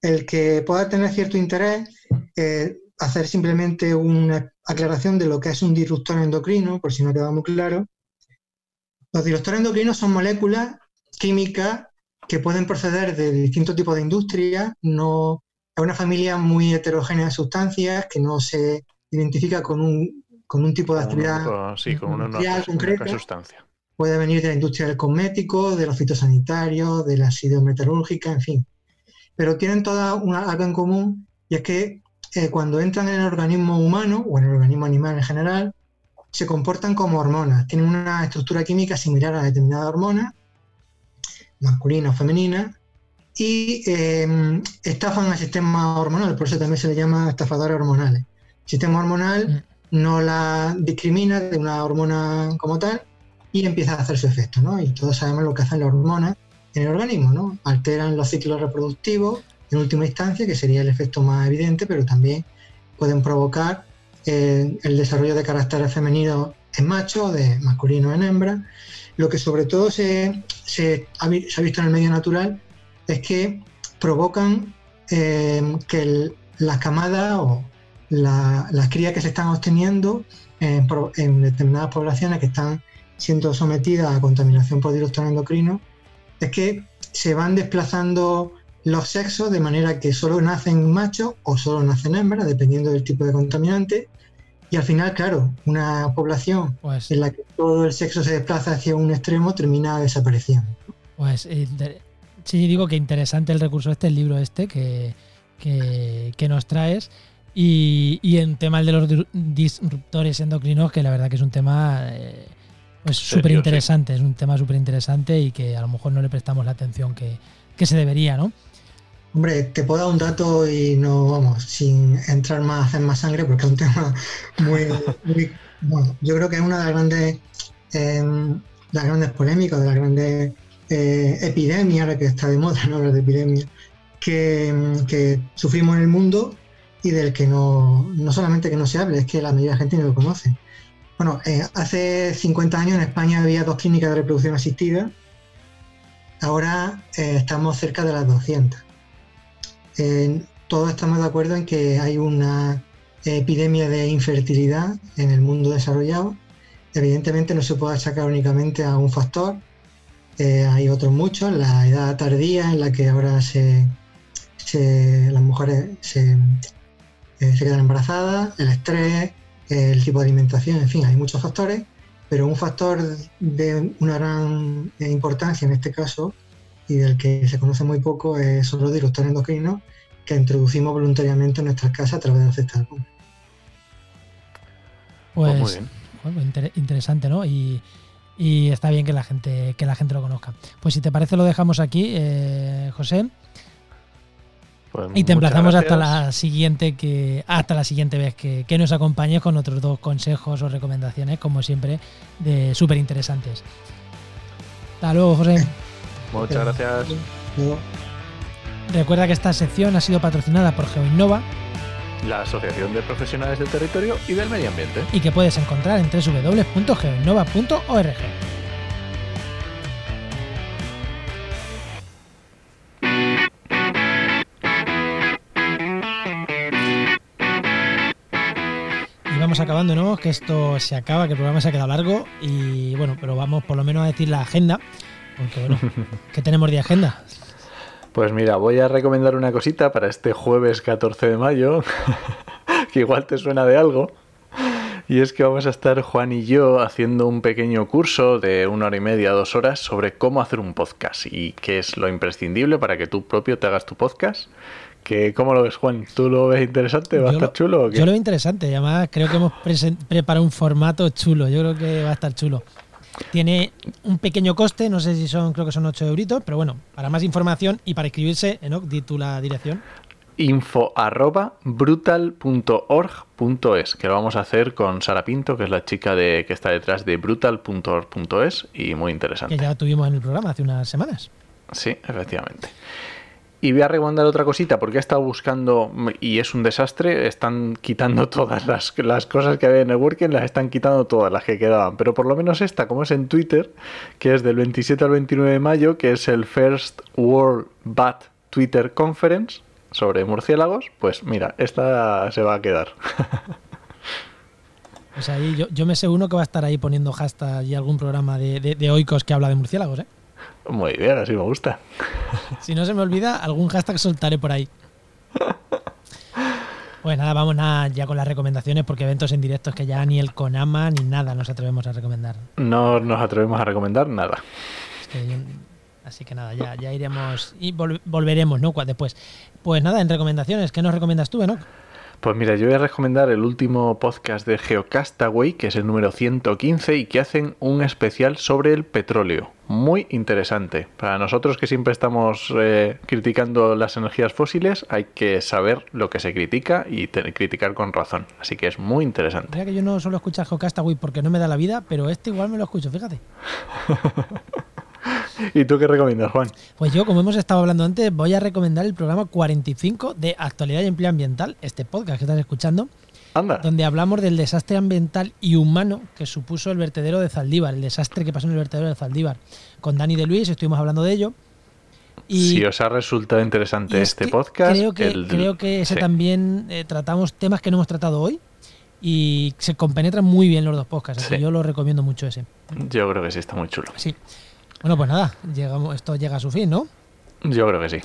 el que pueda tener cierto interés, eh, hacer simplemente una aclaración de lo que es un disruptor endocrino, por si no queda muy claro. Los disruptores endocrinos son moléculas químicas que pueden proceder de distintos tipos de industrias, no es una familia muy heterogénea de sustancias que no se identifica con un, con un tipo de actividad sí, con una, concreta. sustancia. Puede venir de la industria del cosmético, de los fitosanitarios, de la ácido metalúrgica, en fin. Pero tienen todas una, algo en común y es que eh, cuando entran en el organismo humano o en el organismo animal en general, se comportan como hormonas. Tienen una estructura química similar a determinada hormona, masculina o femenina, y em, estafan al sistema hormonal, por eso también se le llama estafadores hormonales. El sistema hormonal mm. No la discrimina de una hormona como tal y empieza a hacer su efecto, ¿no? Y todos sabemos lo que hacen las hormonas en el organismo, ¿no? Alteran los ciclos reproductivos en última instancia, que sería el efecto más evidente, pero también pueden provocar eh, el desarrollo de caracteres femeninos en macho, de masculino en hembra. Lo que sobre todo se, se ha visto en el medio natural es que provocan eh, que las camadas o las crías que se están obteniendo en, determinadas poblaciones que están siendo sometidas a contaminación por director endocrino, es que se van desplazando los sexos de manera que solo nacen machos o solo nacen hembras, dependiendo del tipo de contaminante. Y al final, claro, una población pues en la que todo el sexo se desplaza hacia un extremo termina desapareciendo. Pues eh, Sí, digo que interesante el recurso este, el libro este que, nos traes. Y, y, en tema de los disruptores endocrinos, que la verdad que es un tema eh, pues súper interesante, es un tema súper interesante y que a lo mejor no le prestamos la atención que, se debería, ¿no? Hombre, te puedo dar un dato y no, vamos, sin entrar más, hacer más sangre, porque es un tema muy, bueno, yo creo que es una de las grandes, em, las grandes polémicas, de las grandes eh, epidemia, ahora que está de moda no hablar de epidemia, que, sufrimos en el mundo y del que no, no solamente que no se hable, es que la mayoría de la gente no lo conoce. Bueno, eh, hace 50 años en España había dos clínicas de reproducción asistida, ahora eh, estamos cerca de las 200. todos estamos de acuerdo en que hay una epidemia de infertilidad en el mundo desarrollado. Evidentemente no se puede achacar únicamente a un factor, eh, hay otros muchos, la edad tardía en la que ahora se, las mujeres se, eh, se quedan embarazadas, el estrés, el tipo de alimentación, en fin, hay muchos factores, pero un factor de una gran importancia en este caso y del que se conoce muy poco son los disruptores endocrinos que introducimos voluntariamente en nuestras casas a través del cesta Pues, pues interesante, ¿no? Y, está bien que la gente que la gente lo conozca. Pues si te parece lo dejamos aquí, eh, José. Pues y te emplazamos hasta la siguiente que hasta la siguiente vez que, nos acompañes con otros dos consejos o recomendaciones, como siempre, de súper interesantes. Hasta luego, José. Muchas gracias. Recuerda que esta sección ha sido patrocinada por GeoInnova, la Asociación de Profesionales del Territorio y del Medio Ambiente, y que puedes encontrar en www.geoinnova.org. vamos acabando, ¿no? Que esto se acaba, que el programa se ha quedado largo y bueno, pero vamos por lo menos a decir la agenda porque bueno, ¿qué tenemos de agenda? Pues mira, voy a recomendar una cosita para este jueves 14 de mayo, que igual te suena de algo. Y es que vamos a estar Juan y yo haciendo un pequeño curso de una hora y media, dos horas sobre cómo hacer un podcast y qué es lo imprescindible para que tú propio te hagas tu podcast. Que, ¿Cómo lo ves, Juan? ¿Tú lo ves interesante? ¿Va a estar chulo? Yo lo veo interesante. Además, creo que hemos preparado un formato chulo. Yo creo que va a estar chulo. Tiene un pequeño coste, no sé si son, creo que son 8 euritos, pero bueno, para más información y para inscribirse, Enoch, di tú la dirección. Info arroba brutal.org.es, que lo vamos a hacer con Sara Pinto, que es la chica de, que está detrás de brutal.org.es y muy interesante. Que ya tuvimos en el programa hace unas semanas. Sí, efectivamente. Y voy a recomendar otra cosita, porque he estado buscando y es un desastre. Están quitando todas las, las, cosas que había en el Working, las están quitando todas las que quedaban. Pero por lo menos esta, como es en Twitter, que es del 27 al 29 de mayo, que es el First World Bat Twitter Conference sobre murciélagos, pues mira, esta se va a quedar. Pues ahí yo, yo me sé uno que va a estar ahí poniendo hashtag y algún programa de, de, de oicos que habla de murciélagos, ¿eh? Muy bien, así me gusta. Si no se me olvida, algún hashtag soltaré por ahí. Pues nada, vamos nada ya con las recomendaciones porque eventos en directo es que ya ni el Konama ni nada nos atrevemos a recomendar. No nos atrevemos a recomendar nada. así que nada, ya, ya iremos y volveremos, ¿no? Después. Pues nada, en recomendaciones, ¿qué nos recomiendas tú, no? Pues mira, yo voy a recomendar el último podcast de Geocastaway, que es el número 115, y que hacen un especial sobre el petróleo. Muy interesante. Para nosotros que siempre estamos eh, criticando las energías fósiles, hay que saber lo que se critica y criticar con razón. Así que es muy interesante. Mira que yo no suelo escuchar Geocastaway porque no me da la vida, pero este igual me lo escucho, fíjate. ¿Y tú qué recomiendas, Juan? Pues yo, como hemos estado hablando antes, voy a recomendar el programa 45 de Actualidad y Empleo Ambiental, este podcast que estás escuchando. Anda. Donde hablamos del desastre ambiental y humano que supuso el vertedero de Zaldívar, el desastre que pasó en el vertedero de Zaldívar. Con Dani de Luis estuvimos hablando de ello. Y si os ha resultado interesante este podcast, creo que, creo que ese también eh, tratamos temas que no hemos tratado hoy y se compenetran muy bien los dos podcasts. yo lo recomiendo mucho ese. Yo creo que sí, está muy chulo. Sí. Bueno, pues nada, llegamos, esto llega a su fin, ¿no? Yo creo que sí.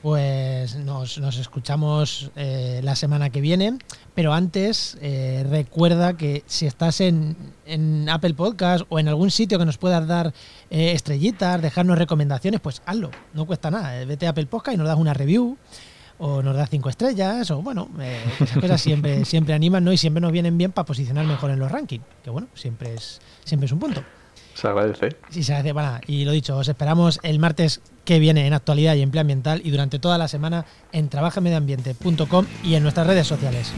Pues nos, escuchamos eh, la semana que viene, pero antes eh, recuerda que si estás en, Apple Podcast o en algún sitio que nos puedas dar eh, estrellitas, dejarnos recomendaciones, pues hazlo, no cuesta nada. Vete a Apple Podcast y nos das una review o nos das cinco estrellas o bueno, esas cosas siempre, siempre animan ¿no? y siempre nos vienen bien para posicionar mejor en los rankings, que bueno, siempre es, siempre es un punto. Se agradece. Sí, se agradece. Bueno, y lo dicho, os esperamos el martes que viene en actualidad y empleo ambiental y durante toda la semana en trabajamedioambiente.com y en nuestras redes sociales.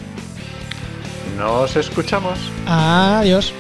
Nos escuchamos. Adiós.